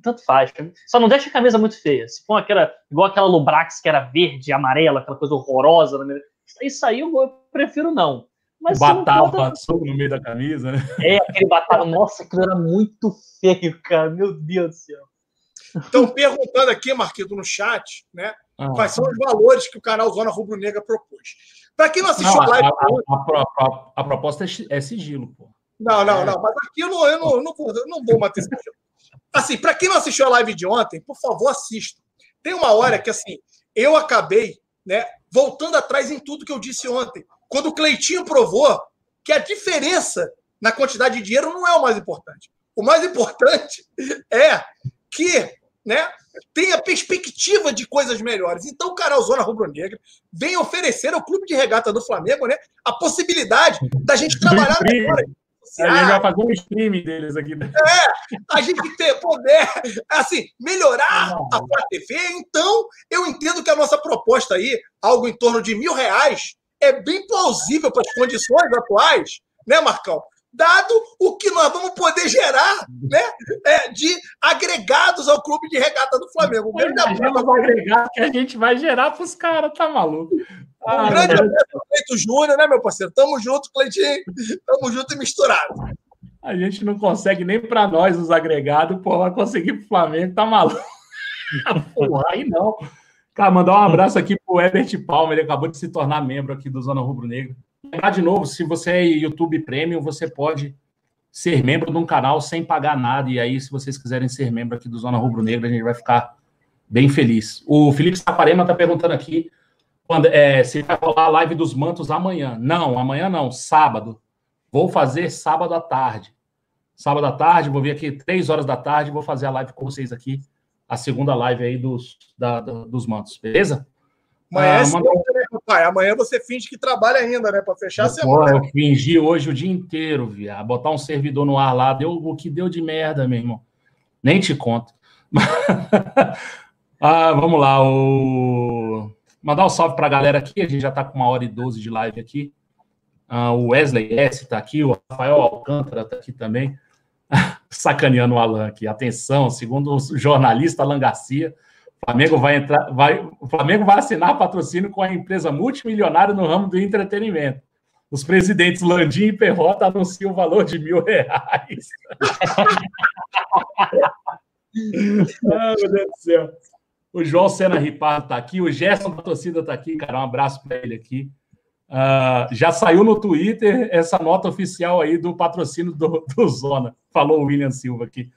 tanto faz. Só não deixa a camisa muito feia. Se for aquela, igual aquela Lubrax que era verde, amarela, aquela coisa horrorosa, né? isso aí eu, prefiro não. Mas batava pode... no meio da camisa, né? É, aquele batava, nossa, aquilo era muito feio, cara. Meu Deus do céu. Estão perguntando aqui, Marquito, no chat, né? Ah. Quais são os valores que o canal Zona Rubro Negra propôs. Para quem não assistiu não, a live. A, a, a, a, proposta é, é sigilo, pô. Não, não, não. Mas aqui eu não, eu não, eu não, vou, eu não vou manter sigilo. Assim, para quem não assistiu a live de ontem, por favor, assista. Tem uma hora que, assim, eu acabei né, voltando atrás em tudo que eu disse ontem. Quando o Cleitinho provou que a diferença na quantidade de dinheiro não é o mais importante. O mais importante [LAUGHS] é que né, tenha perspectiva de coisas melhores. Então, o canal Zona Rubro Negra vem oferecer ao Clube de Regata do Flamengo né, a possibilidade da gente trabalhar melhor. sociais. A gente vai fazer um streaming deles aqui. Né? É, a gente ter poder, assim, melhorar não, a Flá TV. Então, eu entendo que a nossa proposta aí, algo em torno de mil reais, é bem plausível para as condições atuais, né, Marcão? Dado o que nós vamos poder gerar né, é, de agregados ao clube de regata do Flamengo. Um grande abraço. que a gente vai gerar para os caras, tá maluco? Ah, um grande abraço ao Cleito Júnior, né, meu parceiro? Tamo junto, Cleitinho. Tamo junto e misturado. A gente não consegue nem para nós os agregados, pô, vai conseguir pro Flamengo, tá maluco? [LAUGHS] Porra, aí não. Cara, mandar um abraço aqui pro Herbert Palma, ele acabou de se tornar membro aqui do Zona Rubro Negro. Lembrar de novo, se você é YouTube Premium, você pode ser membro de um canal sem pagar nada. E aí, se vocês quiserem ser membro aqui do Zona Rubro Negro, a gente vai ficar bem feliz. O Felipe Saparema está perguntando aqui quando, é, se vai rolar a live dos mantos amanhã. Não, amanhã não, sábado. Vou fazer sábado à tarde. Sábado à tarde, vou vir aqui três horas da tarde, vou fazer a live com vocês aqui a segunda live aí dos, da, dos mantos, beleza? Amanhã, é ah, papai? Amanhã você finge que trabalha ainda, né? Para fechar a semana. Eu fingi hoje o dia inteiro, viado. Botar um servidor no ar lá, deu o que deu de merda, meu irmão. Nem te conto. [LAUGHS] ah, vamos lá. O... Mandar um salve para a galera aqui. A gente já está com uma hora e doze de live aqui. Ah, o Wesley S está aqui, o Rafael Alcântara está aqui também. [LAUGHS] sacaneando o Alan aqui. Atenção, segundo o jornalista Alan Garcia, Flamengo vai entrar, vai, o Flamengo vai assinar patrocínio com a empresa multimilionária no ramo do entretenimento. Os presidentes Landim e Perrota anunciam o valor de mil reais. [LAUGHS] ah, meu Deus do céu. O João Sena Ripardo está aqui, o Gerson da torcida está aqui, cara. Um abraço para ele aqui. Uh, já saiu no Twitter essa nota oficial aí do patrocínio do, do Zona, falou o William Silva aqui.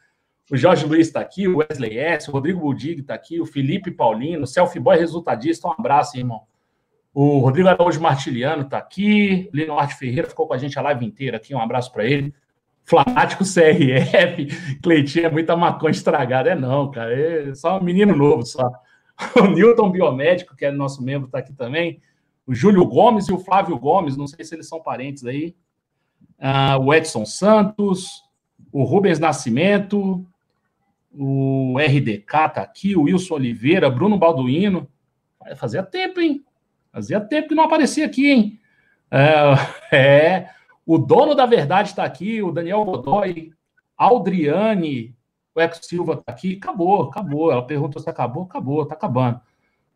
O Jorge Luiz está aqui, o Wesley S., o Rodrigo Budig está aqui, o Felipe Paulino, o Selfie Boy resultadista, um abraço, irmão. O Rodrigo Araújo Martiliano está aqui, Arte Ferreira ficou com a gente a live inteira aqui, um abraço para ele. Flamático CRF, [LAUGHS] Cleitinho é muita maconha estragada. É não, cara, é só um menino novo só. O Newton Biomédico, que é nosso membro, está aqui também o Júlio Gomes e o Flávio Gomes, não sei se eles são parentes aí. Uh, o Edson Santos, o Rubens Nascimento, o RDK tá aqui, o Wilson Oliveira, Bruno Balduino. Fazia tempo, hein? Fazia tempo que não aparecia aqui, hein? É, [LAUGHS] é o dono da verdade está aqui, o Daniel Godoy, Aldriane, o Eco Silva está aqui. Acabou, acabou. Ela perguntou se acabou, acabou, está acabando.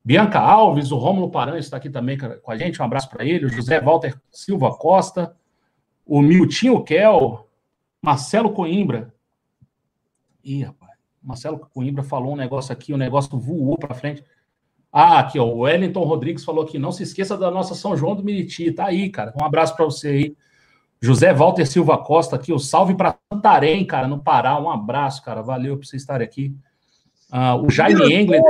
Bianca Alves, o Rômulo Paranhos está aqui também com a gente, um abraço para ele, o José Walter Silva Costa, o Miltinho Kel, Marcelo Coimbra. Ih, rapaz, Marcelo Coimbra falou um negócio aqui, o um negócio voou para frente. Ah, aqui, ó, o Wellington Rodrigues falou aqui, não se esqueça da nossa São João do Miriti, tá aí, cara, um abraço para você aí. José Walter Silva Costa aqui, o salve para Santarém, cara, no Pará, um abraço, cara, valeu por você estar aqui. Uh, o Jaime Engler.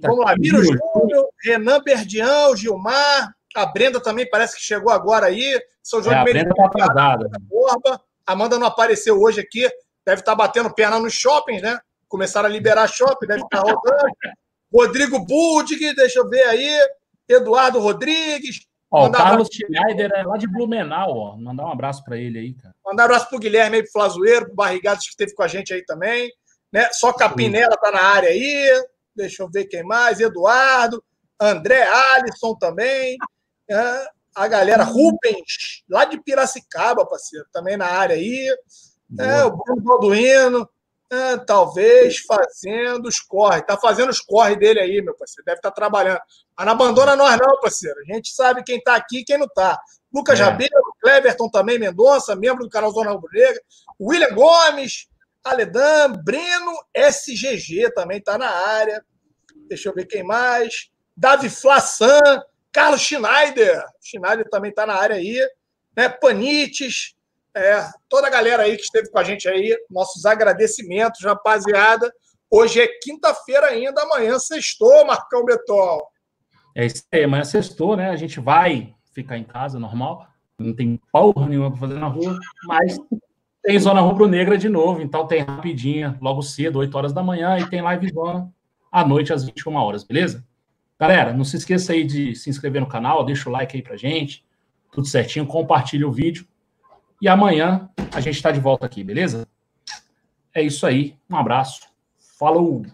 Tá vamos lá, Miro Júnior, Renan Berdião, Gilmar, a Brenda também parece que chegou agora aí. São João é, de Meriti. A Brenda está atrasada. Borba. Amanda não apareceu hoje aqui, deve estar tá batendo perna nos shoppings, né? Começaram a liberar shopping, deve estar tá rodando. Rodrigo Budig, deixa eu ver aí. Eduardo Rodrigues. Ó, o Carlos Schneider é lá de Blumenau, ó. Mandar um abraço para ele aí, cara. Mandar um abraço pro Guilherme aí, pro Flazoeiro, pro Barrigados que esteve com a gente aí também. Né? Só Capinela está na área aí. Deixa eu ver quem mais. Eduardo, André Alisson também. É, a galera Rubens, lá de Piracicaba, parceiro, também na área aí. É, o Bruno Balduino, é, talvez fazendo os corre. Tá fazendo os corre dele aí, meu parceiro. Deve estar tá trabalhando. Mas não abandona nós, não, parceiro. A gente sabe quem está aqui e quem não está. Lucas é. Rabelo, Cleverton também, Mendonça, membro do canal Zona Rubro Negra. William Gomes, Aledan, Breno, SGG também está na área. Deixa eu ver quem mais. Davi Flassan, Carlos Schneider. Schneider também está na área aí. Né? Panites. É, toda a galera aí que esteve com a gente aí. Nossos agradecimentos, rapaziada. Hoje é quinta-feira ainda, amanhã sextou, Marcão Betol. É isso aí, amanhã sextou, né? A gente vai ficar em casa, normal. Não tem porra nenhuma para fazer na rua, mas tem Zona Rubro-Negra de novo, então tem rapidinha, logo cedo, 8 horas da manhã, e tem live zona à noite às 21 horas, beleza? Galera, não se esqueça aí de se inscrever no canal, deixa o like aí pra gente, tudo certinho, compartilha o vídeo. E amanhã a gente está de volta aqui, beleza? É isso aí. Um abraço. Falou!